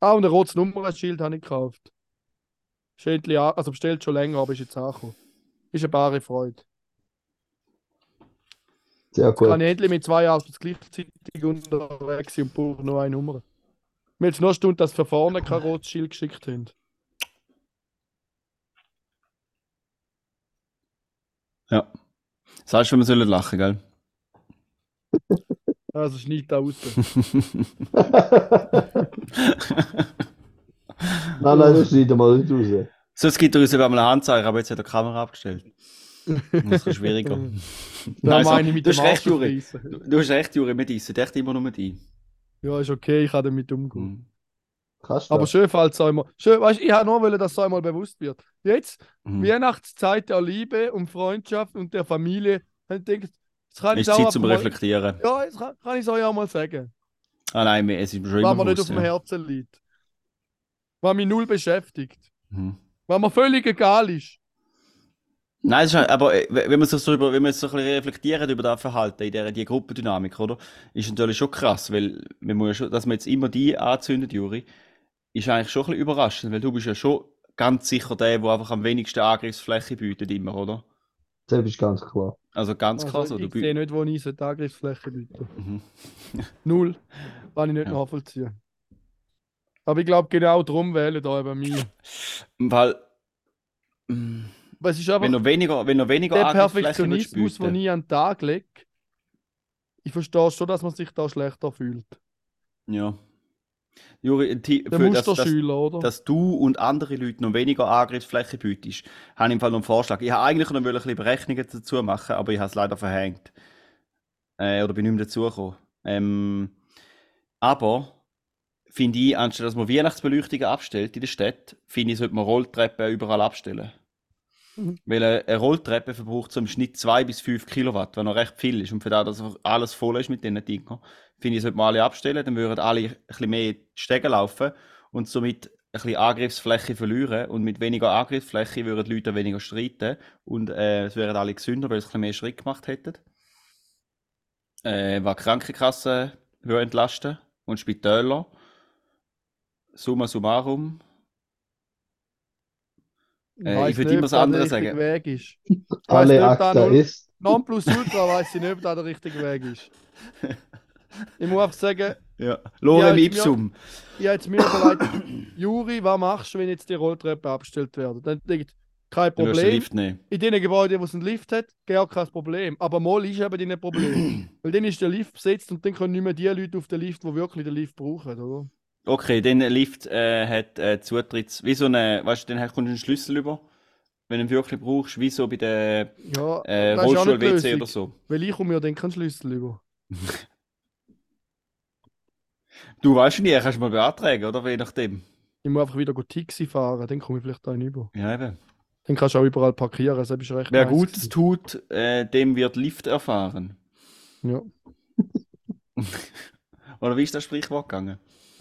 Ah, und ein rotes Nummernschild habe ich gekauft. An, also bestellt schon länger, aber ist jetzt angekommen. Ist eine bare Freude. Sehr Jetzt kann gut. ich endlich mit zwei Autos gleichzeitig unterwegs sein und brauche nur eine Nummer. Mir jetzt nur eine Stunde, dass für vorne kein rotes Schild geschickt haben. Ja. Sagst du, wir sollen lachen, gell? *laughs* Also schneid da raus. *laughs* Nein, nein, das schneiden wir nicht raus. Sonst gibt er uns eben mal eine Anzeige, aber jetzt hat er die Kamera abgestellt. Das ist schwieriger. *laughs* Da Nein, so- meine ich mit du hast recht, Juri. Du, du hast recht, Juri, wir dissen echt immer nur die. Ja, ist okay, ich kann damit umgehen. Mhm. Kannst du Aber schön, falls es einmal. Schön, weißt, ich habe nur wollen, dass es einmal bewusst wird. Jetzt, Mhm. Weihnachtszeit der Liebe und Freundschaft und der Familie, dann denke ich, jetzt kann ich Ist es auch Zeit zum mal- Reflektieren. Ja, jetzt kann, kann ich es euch auch mal sagen. Ah nein, es ist mir schon immer mir nicht auf dem ja. Herzen liegt. Was mich null beschäftigt. Mhm. Was mir völlig egal ist. Nein, ist, aber äh, wenn man sich so über, wenn man so ein bisschen reflektiert über das Verhalten in der die Gruppendynamik, oder? Ist natürlich schon krass, weil man muss ja schon, dass man jetzt immer die anzündet, Juri, ist eigentlich schon ein bisschen überraschend, weil du bist ja schon ganz sicher der, der einfach am wenigsten Angriffsfläche bietet immer, oder? Das ist ganz klar. Also ganz krass, Also, oder? ich sehe nicht, wo ich sollte Angriffsfläche bieten. Mhm. *laughs* Null. Kann ich nicht Ja. nachvollziehen. Aber ich glaube, genau darum wählen da bei mir. Weil, Aber es ist einfach wenn du weniger, wenn du weniger der Perfektionismus, den ich an den Tag lege. Ich verstehe schon, dass man sich da schlechter fühlt. ja. Juri, Ti- Der für das, das, Musterschüler, oder? dass du und andere Leute noch weniger Angriffsfläche bietest, habe ich im Fall noch einen Vorschlag. Ich habe eigentlich noch ein bisschen Berechnungen dazu machen, aber ich habe es leider verhängt. Äh, oder bin nicht mehr dazugekommen. Ähm, aber finde ich, anstatt dass man Weihnachtsbeleuchtungen abstellt in der Stadt, finde ich, sollte man Rolltreppen überall abstellen. Mhm. Weil eine, Rolltreppe verbraucht so im Schnitt 2 bis 5 Kilowatt, was noch recht viel ist. Und für das, dass alles voll ist mit diesen Dingen, finde ich, sollte man alle abstellen, dann würden alle ein bisschen mehr Stege laufen und somit ein bisschen Angriffsfläche verlieren. Und mit weniger Angriffsfläche würden die Leute weniger streiten und äh, es wären alle gesünder, weil sie ein bisschen mehr Schritt gemacht hätten. Äh, was Krankenkassen entlasten und Spitäler. Summa summarum. Äh, ich würde nicht, immer ob das andere der richtige sagen. Weg ist. Alle da Akta ist. Nonplusultra weiß ich nicht, ob das der richtige Weg ist. *laughs* Ich muss einfach sagen, Ja. Lorem ipsum. ich habe jetzt mir überlegt, *coughs* Juri, was machst du, wenn jetzt die Rolltreppen abgestellt werden? Dann denke ich, kein Du musst den Problem. Lift nehmen. In den Gebäuden, wo es einen Lift hat, gar kein Problem. Aber mal ist eben nicht ein Problem. *coughs* Weil dann ist der Lift besetzt und dann können nicht mehr die Leute auf den Lift, die wirklich den Lift brauchen, oder? Okay, dann ein Lift äh, hat äh, Zutritts. Wie so eine, weißt du, dann kommst du einen Schlüssel über. Wenn du ihn wirklich brauchst, wie so bei der Ja, äh, nicht Rollstuhl-WC oder so. Weil ich komme mir dann keinen Schlüssel über. *laughs* Du weißt nie, kannst du mal beantragen, oder? Je nachdem. Ich muss einfach wieder go Taxi fahren, dann komme ich vielleicht da über. Ja, eben. Dann kannst du auch überall parkieren, das ist recht Wer nice Gutes gewesen. tut, äh, dem wird Lift erfahren. Ja. *laughs* Oder wie ist das Sprichwort gegangen?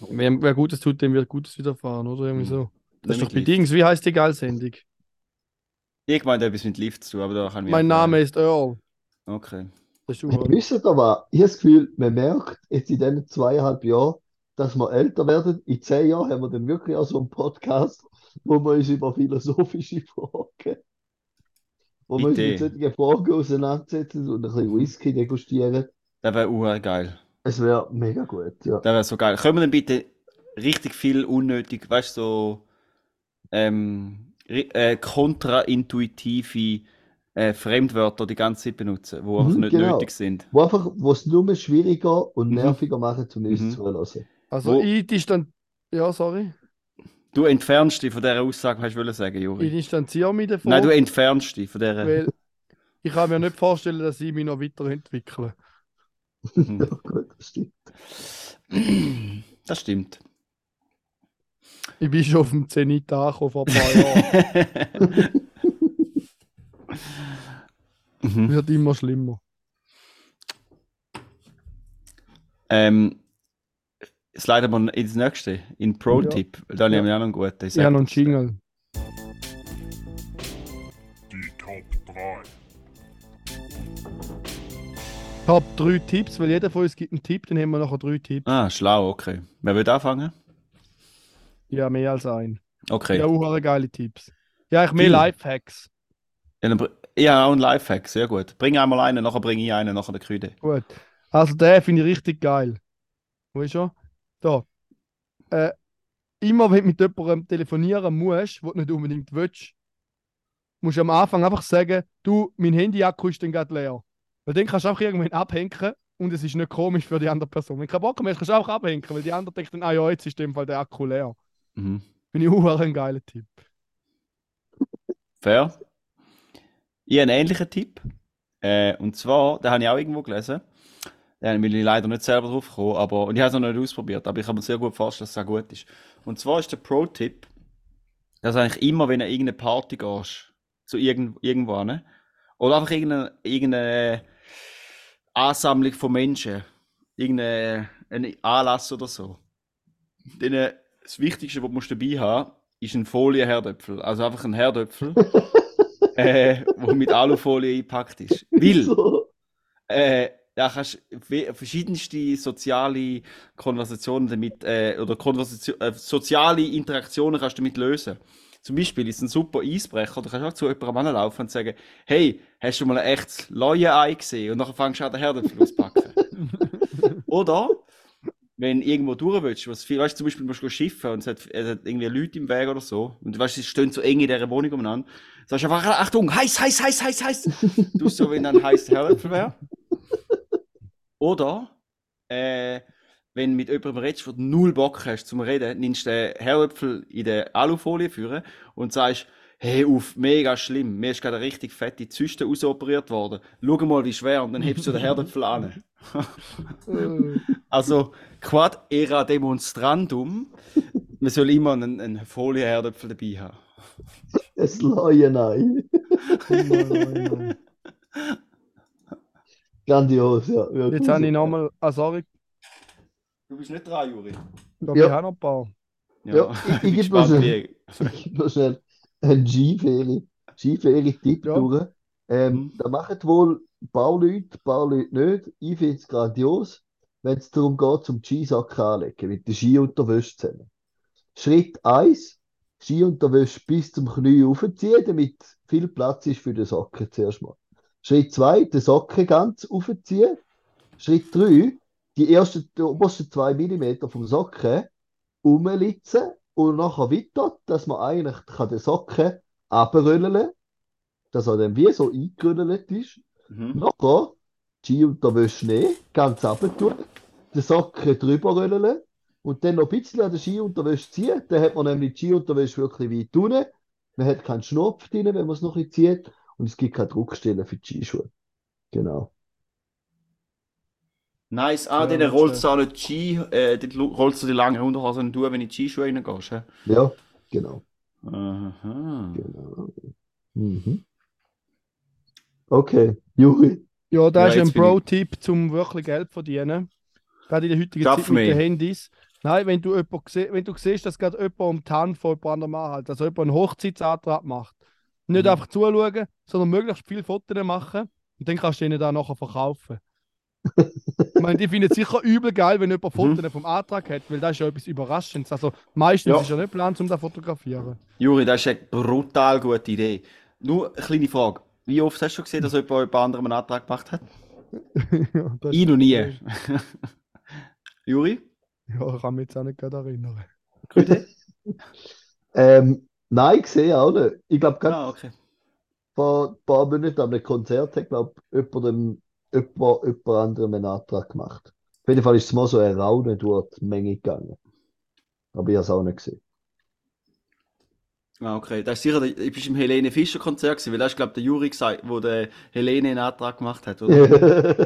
Wer, wer Gutes tut, dem wird Gutes widerfahren, oder? Irgendwie so. Das ist doch bei. Dings, wie heißt die Geilsendung? Ich meine, etwas mit Lift zu aber da kann ich Mein Name ist Earl. Okay. Das wisst ihr aber, ich habe das Gefühl, man merkt jetzt in diesen zweieinhalb Jahren, dass wir älter werden. In zehn Jahren haben wir dann wirklich auch so einen Podcast, wo wir uns über philosophische *laughs* Fragen, wo wir uns mit solchen Fragen auseinandersetzen und ein bisschen Whisky degustieren. Das wäre geil. Es wäre mega gut, ja. Das wäre so geil. Können wir denn bitte richtig viel unnötig, weißt du, so ähm, äh, kontraintuitive äh, Fremdwörter die ganze Zeit benutzen, die einfach Mhm, nicht genau. nötig sind. Wo einfach, wo es nur schwieriger und Mhm. nerviger machen, um uns Mhm. zuhören. Also Wo- ich distan Ja, sorry. Du entfernst dich von dieser Aussage, hast du wollen sagen, Ich Juri? distanziere mich davon, Nein, du entfernst dich von dieser. weil ich kann mir nicht vorstellen, dass ich mich noch weiterentwickle. Mhm. *laughs* Ja, gut, das stimmt. Das stimmt. Ich bin schon auf dem Zenit angekommen vor ein paar Jahren. *laughs* Mhm. Wird immer schlimmer. Ähm, sliden wir ins nächste, in Pro-Tipp. Da haben wir auch noch einen guten. Ich habe noch einen Jingle. Top 3 Tipps, weil jeder von uns gibt einen Tipp, dann haben wir nachher drei Tipps. Ah, schlau, okay. Wer will anfangen? Ja, mehr als ein. Okay. Ja, auch geile Tipps. Ja, ich mehr Viel. Lifehacks. Ja, Ja, auch ein Lifehack, sehr gut. Bring einmal einen, nachher bringe ich einen, nachher der Krüde. Gut. Also den finde ich richtig geil. Wo ist er? Da. Äh, immer wenn du mit jemandem telefonieren musst, wo du nicht unbedingt willst, musst du am Anfang einfach sagen, du, mein Handy-Akku ist dann gerade leer. Weil dann kannst du auch irgendwann abhängen und es ist nicht komisch für die andere Person. Wenn du keinen Bock mehr hast, kannst du auch abhängen, weil die andere denkt dann, ah ja, jetzt ist in dem Fall der Akku leer. Mhm. Finde ich auch ein geiler Tipp. Fair. Ich habe einen ähnlichen Tipp. Äh, und zwar, den habe ich auch irgendwo gelesen. Den bin ich leider nicht selber drauf gekommen, aber, und ich habe es noch nicht ausprobiert, aber ich kann mir sehr gut vorstellen, dass es auch gut ist. Und zwar ist der Pro-Tipp, dass eigentlich immer, wenn du an irgendeine Party gehst, zu irgend, irgendwo hin, oder einfach irgendeine, irgendeine Ansammlung von Menschen, irgendein Anlass oder so, dann, äh, das Wichtigste, was du musst dabei haben ist ein Folienherdöpfel. Also einfach ein Herdöpfel, *laughs* äh, wo mit Alufolie eingepackt ist. Weil, äh, da kannst du verschiedenste soziale Konversationen damit, äh, oder Konversation, äh, soziale Interaktionen kannst du damit lösen. Zum Beispiel ist ein super Eisbrecher, du kannst auch zu jemandem anlaufen und sagen, hey, hast du mal ein echtes Leuenei gesehen? Und dann fängst du an, den Herdöpfel auszupacken. *laughs* Oder, wenn irgendwo durch willst, was viel, weißt du, zum Beispiel musst du schiffen und es hat, es hat irgendwie Leute im Weg oder so, und du weißt, sie stehen so eng in dieser Wohnung umeinander, sagst du einfach, Achtung, heiß, heiß, heiß, heiß, heiß! Du so, wenn dann heiß Herdöpfel wäre. *laughs* Oder, äh, wenn du mit jemandem redest, wo du null Bock hast zum Reden, nimmst du den Herdöpfel in der Alufolie führen und sagst, hey, auf, mega schlimm, mir ist gerade eine richtig fette Zyste ausoperiert worden. Schau mal, wie schwer, und dann hebst du den Herdöpfel an. *laughs* Also, quad era demonstrandum, man soll immer einen, einen Folienherdöpfel dabei haben. Es nein, nein. Grandios, ja. wirklich. Jetzt habe ich nochmal, ah sorry, Du bist nicht dran, Juri. ich glaube, Ja. ich habe noch ein paar. Ja, *laughs* ich- ich geb gespannt, noch wie- *laughs* Ich gebe noch schnell einen Skiferie, Skiferie-Tipp Ja. durch. Ähm, Mhm. da machen wohl ein paar Leute, ein paar Leute nicht. Ich finde es grandios, wenn es darum geht, zum Skisack anlegen, mit der Skiunterwäsche zusammen. Schritt 1, Skiunterwäsche bis zum Knie aufziehen, damit viel Platz ist für den Socken zuerst mal. Schritt 2, den Socken ganz aufziehen. Schritt 3, die ersten, die obersten 2 mm vom Socken umlitzen und nachher weiter, dass man eigentlich kann den Socken abrollen dass er dann wie so eingerollt ist. Mhm. Nachher die Skiunterwäsche nehmen, ganz runter tun, den Socken drüber rollen und dann noch ein bisschen an der Skiunterwäsche ziehen. Dann hat man nämlich die Skiunterwäsche wirklich weit unten. Man hat keinen Schnupf drin, wenn man es noch ein bisschen zieht. Und es gibt keine Druckstellen für die Skischuhe. Genau. Nice, ah, Ja, dann rollst du auch nicht die Ski, äh, dann rollst du die lange Unterhosen nicht durch, wenn du in die Skischuhe reingehst. hä? Ja, genau. Aha. genau. Mhm. Okay, Juri. Ja, das Ja, ist ein bin ich- Pro-Tipp, um wirklich Geld zu verdienen. Gerade in der heutigen Schaff Zeit mit den. Handys. Nein, wenn du, wenn du siehst, dass gerade jemand um die Hand von jemand anderem anhält, also jemand einen Hochzeitsantrag macht, nicht Mhm. einfach zuschauen, sondern möglichst viele Fotos machen und dann kannst du ihnen dann nachher verkaufen. *laughs* ich meine, die finden es sicher übel geil, wenn jemand Fotos vom Antrag hat, weil das ist ja etwas Überraschendes. Also meistens Ja. ist ja nicht geplant, um das zu fotografieren. Juri, das ist eine brutal gute Idee. Nur eine kleine Frage. Wie oft hast du schon gesehen, dass jemand jemand anderem einen Antrag gemacht hat? *laughs* ja, Ich noch nie. *laughs* Juri? Ja, ich kann mich jetzt auch nicht gerade erinnern. Grüße. *laughs* Ähm, nein, gesehen auch nicht. Ich glaube, gerade ah, okay. vor ein paar Monaten an einem Konzert hat, glaube ich, jemand, jemand, jemand anderem einen Antrag gemacht. Auf jeden Fall ist es mal so ein Raunen durch die Menge gegangen. Aber ich habe es auch nicht gesehen. Ah, okay. Das ist sicher, du bist im Helene Fischer Konzert gewesen, weil das ist, glaube ich, der Juri gesagt, wo der Helene einen Antrag gemacht hat, oder? *laughs*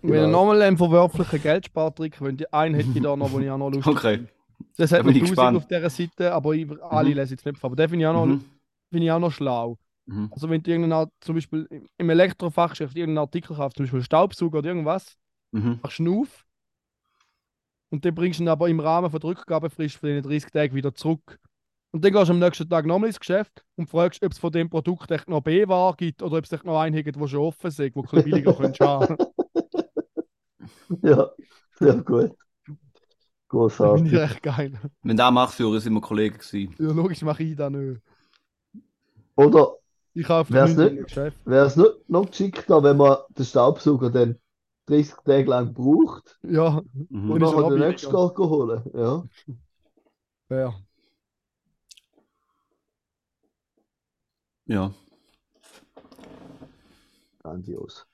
Wenn ihr Genau. nochmal einen verwerflichen Geldspartrick wollt, einen hätte ich da noch, den ich auch noch lustig Okay. Das Da hat ich 1000 gespannt. auf dieser Seite, aber ich, alle Mhm. lesen jetzt nicht. Aber den finde ich, auch noch- Mhm. finde ich auch noch schlau. Mhm. Also wenn du zum Beispiel im- Elektrofachgeschäft irgendeinen Artikel kaufst, zum Beispiel Staubsauger oder irgendwas, Mhm. machst du ihn auf und dann bringst du ihn aber im Rahmen von der Rückgabefrist von den 30 Tagen wieder zurück. Und dann gehst du am nächsten Tag nochmal ins Geschäft und fragst, ob es von dem Produkt echt noch B-Ware gibt oder ob es echt noch einen gibt, der schon offen ist, wo du ein bisschen billiger *laughs* könntest haben. Ja, sehr gut. Das finde ich Großartig. echt geil. Wenn der macht, Führer, sind wir Kollegen gewesen. Ja, logisch mache ich das nicht. Oder Ich kaufe Wär's nicht? nicht noch geschickter, wenn man den Staubsauger dann 30 Tage lang braucht Ja, Mhm. und er nachher noch den nächsten Tag holen? Ja, ja. Ja. grandios.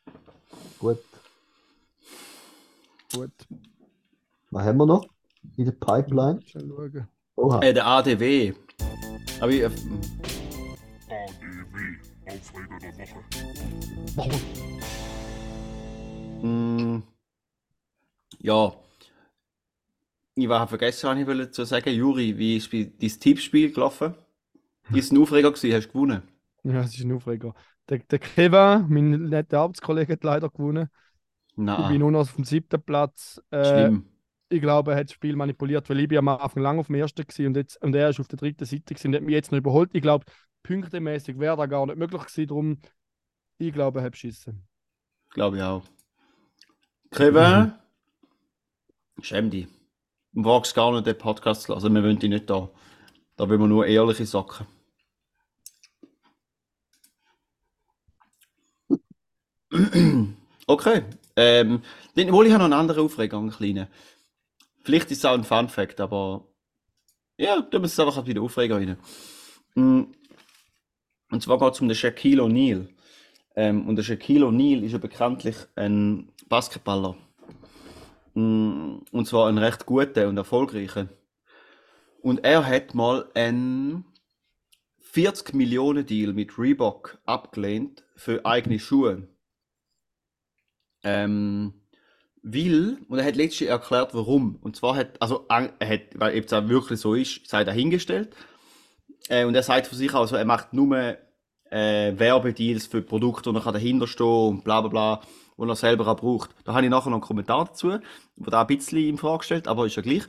Gut. Gut. Was haben wir noch in der Pipeline? Oha. Äh, der ADW. Aber ich, äh, Aufreger der Woche. Mm, ja. Ich habe vergessen, was ich wollte zu sagen. Juri, wie ist bei- dein Tippspiel gelaufen? Ist ein Aufreger gewesen, hast du gewonnen? Ja, es ist ein Aufreger. Der, der Kevin, mein netter Arbeitskollege, hat leider gewonnen. Ich bin Nein, nur noch auf dem siebten Platz. Äh, schlimm. ich glaube, er hat das Spiel manipuliert, weil ich bin am Anfang lang auf dem ersten gewesen und, jetzt, und er ist auf der dritten Seite gewesen und hat mich jetzt noch überholt. Ich glaube, punktemäßig wäre das gar nicht möglich gewesen. Darum, ich glaube, er hat beschissen. Glaube ich auch. Kevin, schäm dich. Du brauchst gar nicht den Podcast zu lassen, wir wollen dich nicht da. Da will man nur ehrliche Sachen. Okay. Ähm, den, wohl, ich habe noch einen anderen Aufreger, einen kleinen. Vielleicht ist es auch ein Fun Fact, aber ja, tun wir es einfach Aufreger rein. Und zwar geht es um den Shaquille O'Neal. Ähm, und der Shaquille O'Neal ist ja bekanntlich ein Basketballer. Mm, Und zwar ein recht guter und erfolgreicher. Und er hat mal einen 40 Millionen Deal mit Reebok abgelehnt für eigene Schuhe. Ähm, weil, und er hat letztens erklärt, warum. Und zwar hat, also, er hat, weil es auch wirklich so ist, sei dahingestellt. Äh, und er sagt von sich also, er macht nur äh, Werbedeals für Produkte, und er kann dahinter stehen und bla bla bla, und er selber auch braucht. Da habe ich nachher noch einen Kommentar dazu, wo da ein bisschen in Frage stellt, aber ist ja gleich.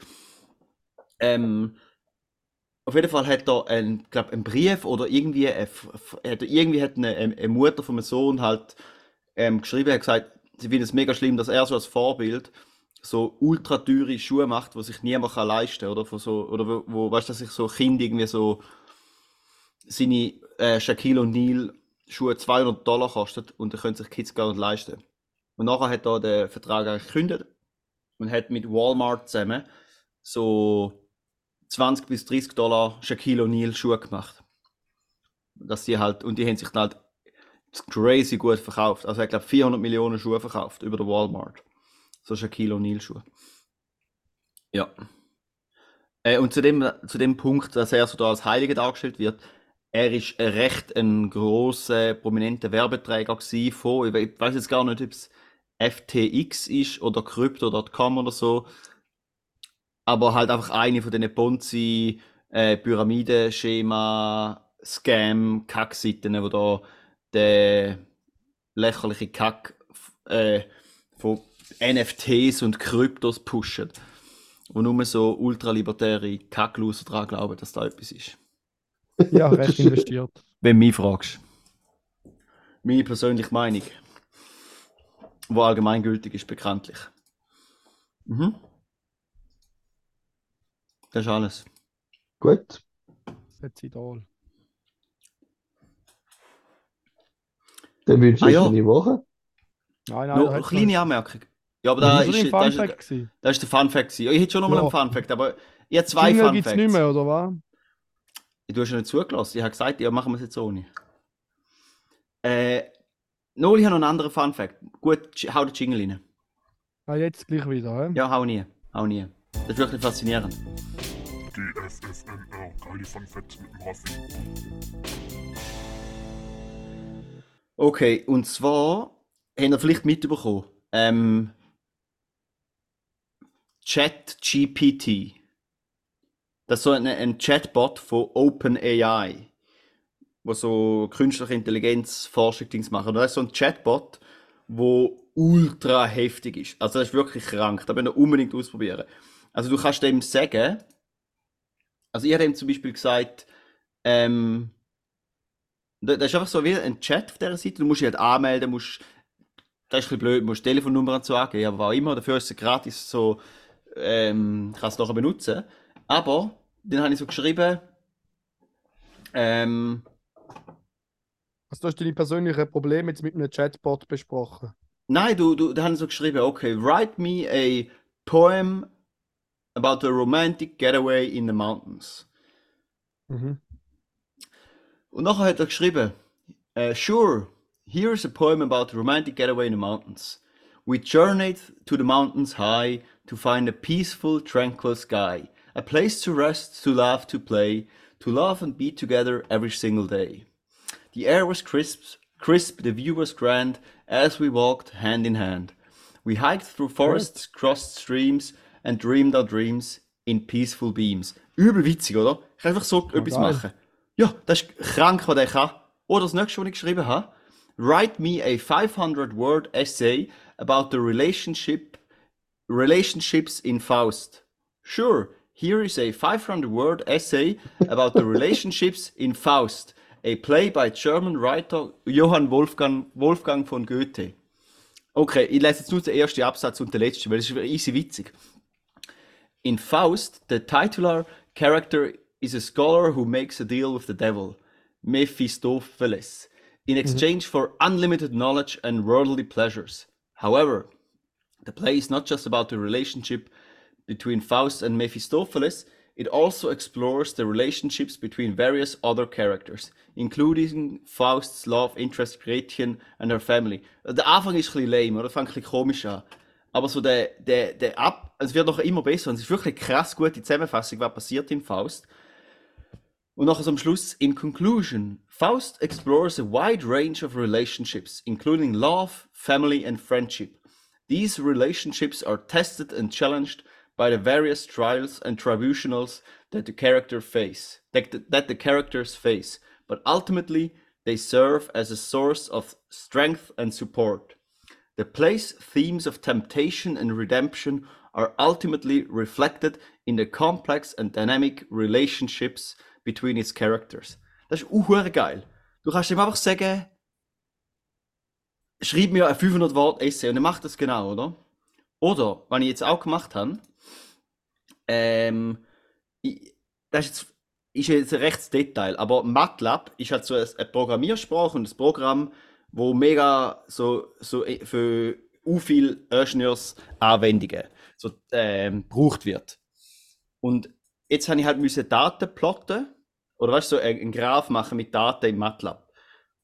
Ähm, auf jeden Fall hat er ein, glaub, einen Brief oder irgendwie, eine, hat irgendwie hat eine, eine Mutter von einem Sohn halt ähm, geschrieben, hat gesagt, sie findet es mega schlimm, dass er so als Vorbild so ultra teure Schuhe macht, die sich niemand kann leisten oder von so oder wo, wo weißt du, dass sich so Kind irgendwie so seine äh, Shaquille O'Neal Schuhe 200 Dollar kostet und da können sich Kids gar nicht leisten. Und nachher hat er den Vertrag gekündigt und hat mit Walmart zusammen so 20 bis 30 Dollar Shaquille O'Neal Schuhe gemacht. Dass sie halt, und die haben sich dann halt crazy gut verkauft. Also er hat, glaube 400 Millionen Schuhe verkauft über den Walmart. So Shaquille O'Neal Schuhe. Ja. Äh, und zu dem, zu dem Punkt, dass er so da als Heiliger dargestellt wird, er ist recht ein grosser, prominenter Werbeträger von, ich we- ich weiß jetzt gar nicht, ob es FTX ist oder Crypto.com oder so, aber halt einfach eine von diesen Ponzi, äh, Pyramidenschema, Scam, Kackseiten, wo da der lächerliche Kack äh, von NFTs und Kryptos pushen. Wo nur so ultralibertäre Kackloser dran glauben, dass da etwas ist. Ja, *laughs* recht investiert. Wenn du mich fragst. Meine persönliche Meinung. Wo allgemeingültig ist, bekanntlich. Mhm. Das ist alles. Gut. Das Idol. Dann wünsche Ah, ich ja. eine Woche. Nein, nein, Nur da eine kleine Anmerkung. Ja, aber noch- da Das ist, da Fun ist, das ist der Fun Fact. Ich hätte schon nochmal Ja. einen Fun Fact, aber ich habe zwei Jingle Fun gibt's Facts. nicht mehr, oder was? Du hast ja nicht zugelassen. Ich habe gesagt, ja, machen wir es jetzt ohne. Äh, Noli hat noch einen anderen Fun Fact. Gut, hau den Jingle rein. Ah, jetzt gleich wieder, hä? Ja, hau nie. Hau nie. Das ist wirklich faszinierend. GFFNR, geile Fun Facts mit dem Raffi. Okay, und zwar habt ihr vielleicht mitbekommen, ähm, ChatGPT. Das ist so ein, ein Chatbot von OpenAI. wo so künstliche Intelligenz Forschungsdings machen. Und da ist so ein Chatbot, wo ultra heftig ist. Also das ist wirklich krank. Da müssen wir unbedingt ausprobieren. Also du kannst dem sagen, also ich habe ihm zum Beispiel gesagt, ähm, da- das ist einfach so wie ein Chat auf dieser Seite. Du musst dich halt anmelden, musst, das ist ein bisschen blöd, du musst Telefonnummern zu angeben, aber auch immer. Dafür ist es gratis so, ähm, kannst du nachher benutzen. Aber dann habe ich so geschrieben, ähm, Also, du hast deine persönlichen Probleme jetzt mit einem Chatbot besprochen. Nein, du, du, da haben so geschrieben, okay, write me a poem about a romantic getaway in the mountains. Mhm. Und nachher hat er geschrieben, äh, sure, here's a poem about a romantic getaway in the mountains. We journeyed to the mountains high to find a peaceful, tranquil sky, a place to rest, to laugh, to play, to love and be together every single day. The air was crisp, crisp, the view was grand as we walked hand in hand. We hiked through forests, crossed streams and dreamed our dreams in peaceful beams. Übel witzig, oder? Ich kann einfach so etwas geil. machen. Ja, das ist krank, was der kann. Oder das nächste, was ich geschrieben habe. Write me a 500 word essay about the relationship relationships in Faust. Sure, here is a 500 word essay about the relationships in Faust, a play by German writer Johann Wolfgang, Wolfgang von Goethe. Okay, ich lese jetzt nur den ersten Absatz und den letzten, weil es ist easy witzig. In Faust, the titular character is a scholar who makes a deal with the devil, Mephistopheles, in mhm. exchange for unlimited knowledge and worldly pleasures. However, the play is not just about the relationship between Faust and Mephistopheles, it also explores the relationships between various other characters, including Faust's love interest Gretchen and her family. Der Anfang ist ein bisschen lame, oder? Fängt ein bisschen komisch an. Aber so der, der, der Ab, es wird noch immer besser und es ist wirklich krass gute Zusammenfassung, was passiert in Faust. Und nachher so Schluss, in conclusion, Faust explores a wide range of relationships, including love, family, and friendship. These relationships are tested and challenged by the various trials and tribunals that the character face, that the, that the characters face, but ultimately they serve as a source of strength and support. The play's themes of temptation and redemption are ultimately reflected in the complex and dynamic relationships between its characters. Das ist uhuere geil. Du kannst ihm einfach sagen, schreib mir ein 500 Wort Essay und er macht das genau, oder? Oder, was ich jetzt auch gemacht habe, ähm, das ist jetzt, ist jetzt ein rechtes Detail, aber MATLAB ist halt so eine, Programmiersprache und ein Programm, wo mega so, so eh- für u viel Ingenieursanwendungen so, ähm, gebraucht wird. Und jetzt habe ich halt müssen Daten plotten oder weißt du, so einen Graph machen mit Daten im MATLAB.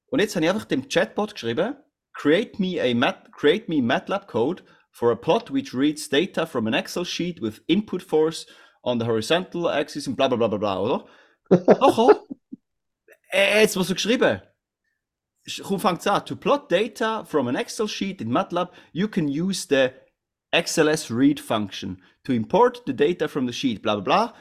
Und jetzt habe ich einfach dem Chatbot geschrieben, create me a Mat create me MATLAB code for a plot which reads data from an Excel sheet with input force on the horizontal axis und bla bla bla bla bla, oder? *laughs* Nachher, äh, jetzt was so geschrieben. Komm, an. To plot data from an Excel sheet in MATLAB, you can use the XLS read function to import the data from the sheet, blah blah blah,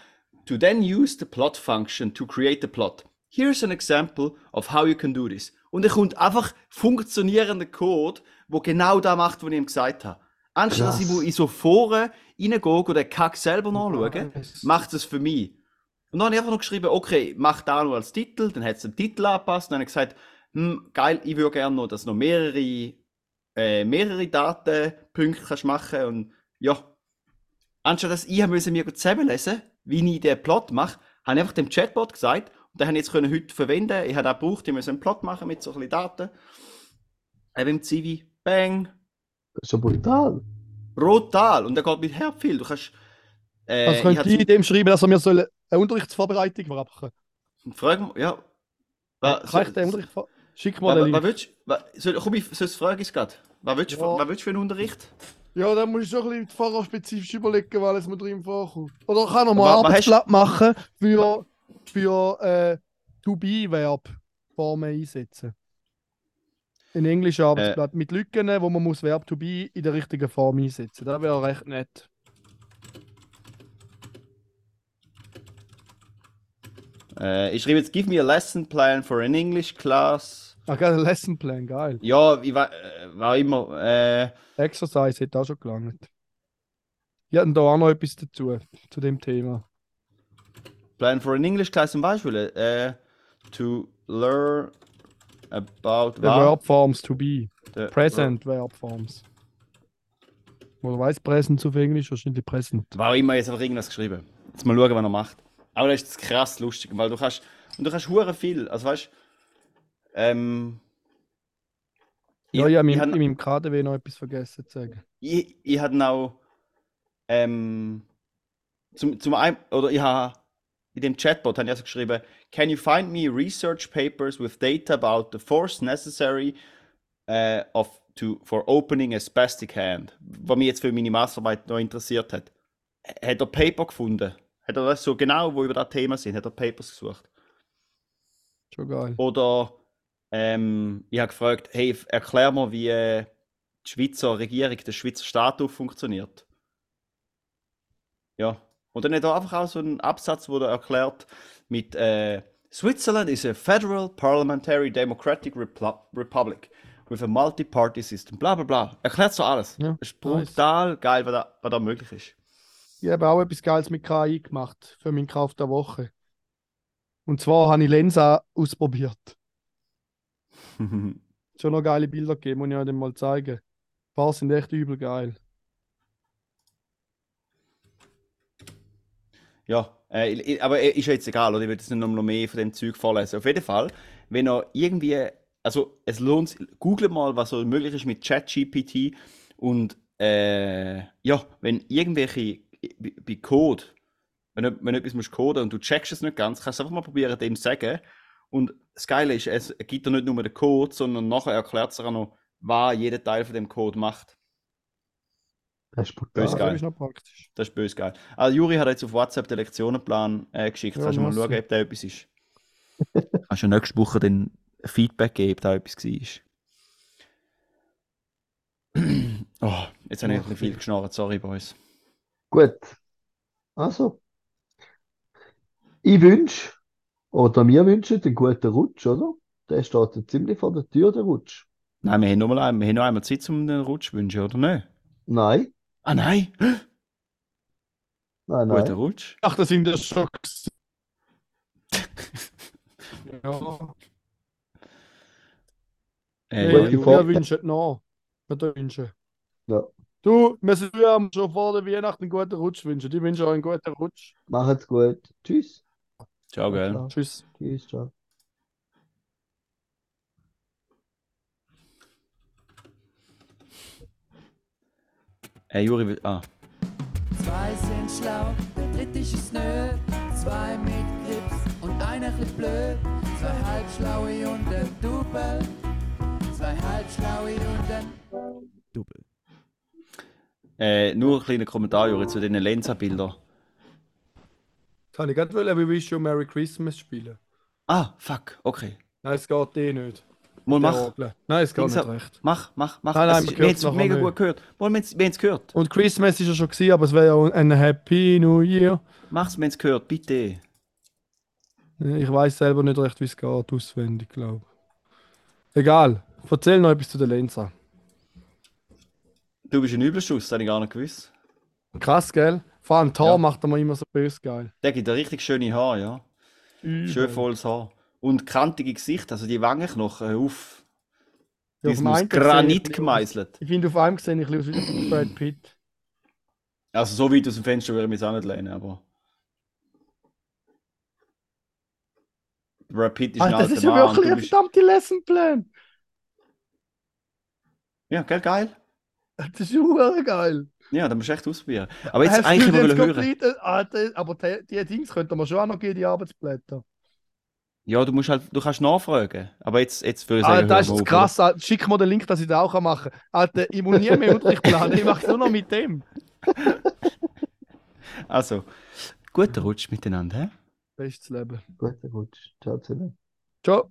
to then use the plot function to create the plot. Here's an example of how you can do this. Und er kommt einfach funktionierender Code, wo genau das macht, was ich ihm gesagt habe. Anstatt dass ich wo in so Foren reingehe und den Kack selber nachschaue, Nice. macht es für mich. Und dann habe ich einfach noch geschrieben, okay, mach da nur als Titel, dann hat es den Titel angepasst, dann habe ich gesagt, hm, geil, ich würde gerne noch, dass du noch mehrere, äh, mehrere Datenpunkte kannst machen und ja. Anstatt dass ich müssen mir zusammenlesen wie ich den Plot mache, habe ich einfach dem Chatbot gesagt und den habe ich jetzt können heute verwenden. Ich habe auch gebraucht, ich muss einen Plot machen mit so ein bisschen Daten. Eben im Zivi, bang, Das ist ja brutal. brutal und der geht mit Herb viel. Du kannst, äh, Also könnte ich zum- dem schreiben, dass er mir soll eine Unterrichtsvorbereitung machen Frag mal, ja. soll. Was, Kann ich den Unterricht Schick mal den was, willst du? Soll, komm, ich, ich es gerade. Was willst, du Ja. was willst du für einen Unterricht? Ja, dann muss ich schon ein bisschen fahrerspezifisch überlegen, weil es mir drin vorkommt. Oder kann er mal Arbeitsblatt machen für, für äh, To-Be-Verb-Formen einsetzen. Ein englisches Arbeitsblatt mit Lücken, wo man muss Verb to be in der richtigen Form einsetzen. Das wäre recht nett. Äh, ich schreibe jetzt, give me a lesson plan for an English class. Ach, geil, ein Lesson Plan, geil. Ja, ich war, äh, war immer. Äh, Exercise hat auch schon gelangt. Ich hatte da auch noch etwas dazu, zu dem Thema. plan for an English class zum Beispiel. Äh, to learn about The? Verb Forms to be. The Present Verb Forms. Oder weiß Present auf Englisch? Wahrscheinlich Present. War immer jetzt einfach irgendwas geschrieben. Jetzt mal schauen, was er macht. Aber das ist krass lustig, weil du kannst. Und du kannst hure viel. Also weißt. Ähm. Ja, ich, habe ich, in, hab- in meinem KDW noch etwas vergessen zu sagen. ich, ich hatte auch. Ähm. Zum, zum einen. Oder ich habe. In dem Chatbot habe ich also geschrieben: Can you find me research papers with data about the force necessary äh, of, to, for opening a spastic hand? Was mich jetzt für meine Masterarbeit noch interessiert hat. Hat er Paper gefunden? Hat er das so genau, wo über das Thema sind? Hat er Papers gesucht? Schon geil. Oder ähm, ich habe gefragt, hey, erklär mir, wie äh, die Schweizer Regierung, der Schweizer Staat funktioniert. Ja. Und dann hat er einfach auch so einen Absatz, wo er erklärt mit äh, Switzerland is a federal parliamentary democratic republic with a multi-party system. Bla bla bla. Erklärt so alles. Ja, Das ist brutal geil, was da, was da möglich ist. Ich habe auch etwas Geiles mit KI gemacht für meinen Kauf der Woche. Und zwar habe ich Lensa ausprobiert. *laughs* Schon noch geile Bilder gegeben, muss ich euch dann mal zeigen. Ein paar sind echt übel geil. Ja, äh, aber äh, ist ja jetzt egal, oder? Ich will jetzt nicht noch mehr von dem Zeug vorlesen. Auf jeden Fall, wenn ihr irgendwie, also es lohnt sich, googelt mal, was so möglich ist mit ChatGPT und äh, ja, wenn irgendwelche bei bei Code, wenn wenn etwas musst coden und du checkst es nicht ganz, kannst du einfach mal probieren, dem zu sagen. Und das Geile ist, es gibt dir nicht nur den Code, sondern nachher erklärt es auch noch, was jeder Teil von dem Code macht. Das ist Böse brutal. Das geil. ist noch praktisch. Das ist böse geil. Also Juri hat jetzt auf WhatsApp den Lektionenplan äh, geschickt. Ja, Kannst du mal schauen, ob da etwas ist. *laughs* Kannst du nächste Woche dann Feedback geben, ob da etwas war. *clears throat* oh, jetzt habe ich ein bisschen viel geschnarrt. Sorry, Boys. Gut. Also. Ich wünsche, oder wir wünschen einen guten Rutsch, oder? Der steht ja ziemlich vor der Tür, der Rutsch. Nein, wir haben noch, mal ein, wir haben noch einmal Zeit zum den Rutsch zu wünschen, oder nicht? Nein, Ah nein! nein, Guter nein. Rutsch. Ach, das sind das schon. gewesen. ja, Äh, Gute wir Fahrt. wünschen noch. Wir wünschen. Ja. Du, wir sind ja schon vor der Weihnachten einen guten Rutsch wünschen. Ich wünsche euch einen guten Rutsch. Macht's gut. Tschüss. Ciao, gell? Ciao. Tschüss. Tschüss, ciao. Äh, Juri, will- ah. Zwei sind schlau, der dritte ist nö. Zwei mit Grips und einer chli blöd. Zwei halbschlaue und ein Double. Zwei halbschlaue und ein Double. Äh, nur ein kleiner Kommentar, Juri, zu den Lensa-Bildern. Kann ich gerade wollen, wie Wish You a Merry Christmas spielen? Ah, fuck, okay. Nein, es geht eh nicht. Mal mach. Nein, es geht nicht recht. Mach, mach, mach. Nein, nein, ist, wir haben es mega nicht. gut gehört. Mal, wir haben es gehört. Und Christmas ist ja schon gewesen, aber es wäre ja ein Happy New Year. Mach's, wir haben es gehört, bitte. Ich weiß selber nicht recht, wie es geht, auswendig, glaube ich. Egal. Erzähl noch etwas zu der Lenza. Du bist ein Übelschuss, das habe ich gar nicht gewusst. Krass, gell? Vor allem Tor Ja. macht er mir immer so böse geil. Der gibt ein richtig schöne Haar, ja. Schön volles Haar. Und kantige Gesicht, also die Wangenknochen. Die Ja, auf Granit ich- gemeißelt. Ich finde, auf einem gesehen ich ein bisschen aus wie Brad Pitt. Also so weit aus dem Fenster würde ich mich auch nicht lehnen, aber... Brad Pitt ist ein Alter, das alter ist ja Mann. wirklich ein bist... verdammter Lessonplan. Ja, gell, geil. Das ist ja geil. Ja, dann musst du echt ausprobieren. Aber jetzt Hast eigentlich das hören. Alter, aber die, die Dings könnte man schon auch noch geben, die Arbeitsblätter. Ja, du musst halt, du kannst nachfragen. Aber jetzt, jetzt würde ich Alter, sagen, das ist krass. Alter. Schick mir den Link, dass ich das auch machen kann. Alter, ich muss nie mehr Unterricht planen. Ich mache es nur noch mit dem. *laughs* Also, guten Rutsch miteinander. hä? Bestes Leben. Guter Rutsch. Ciao zusammen. Ciao.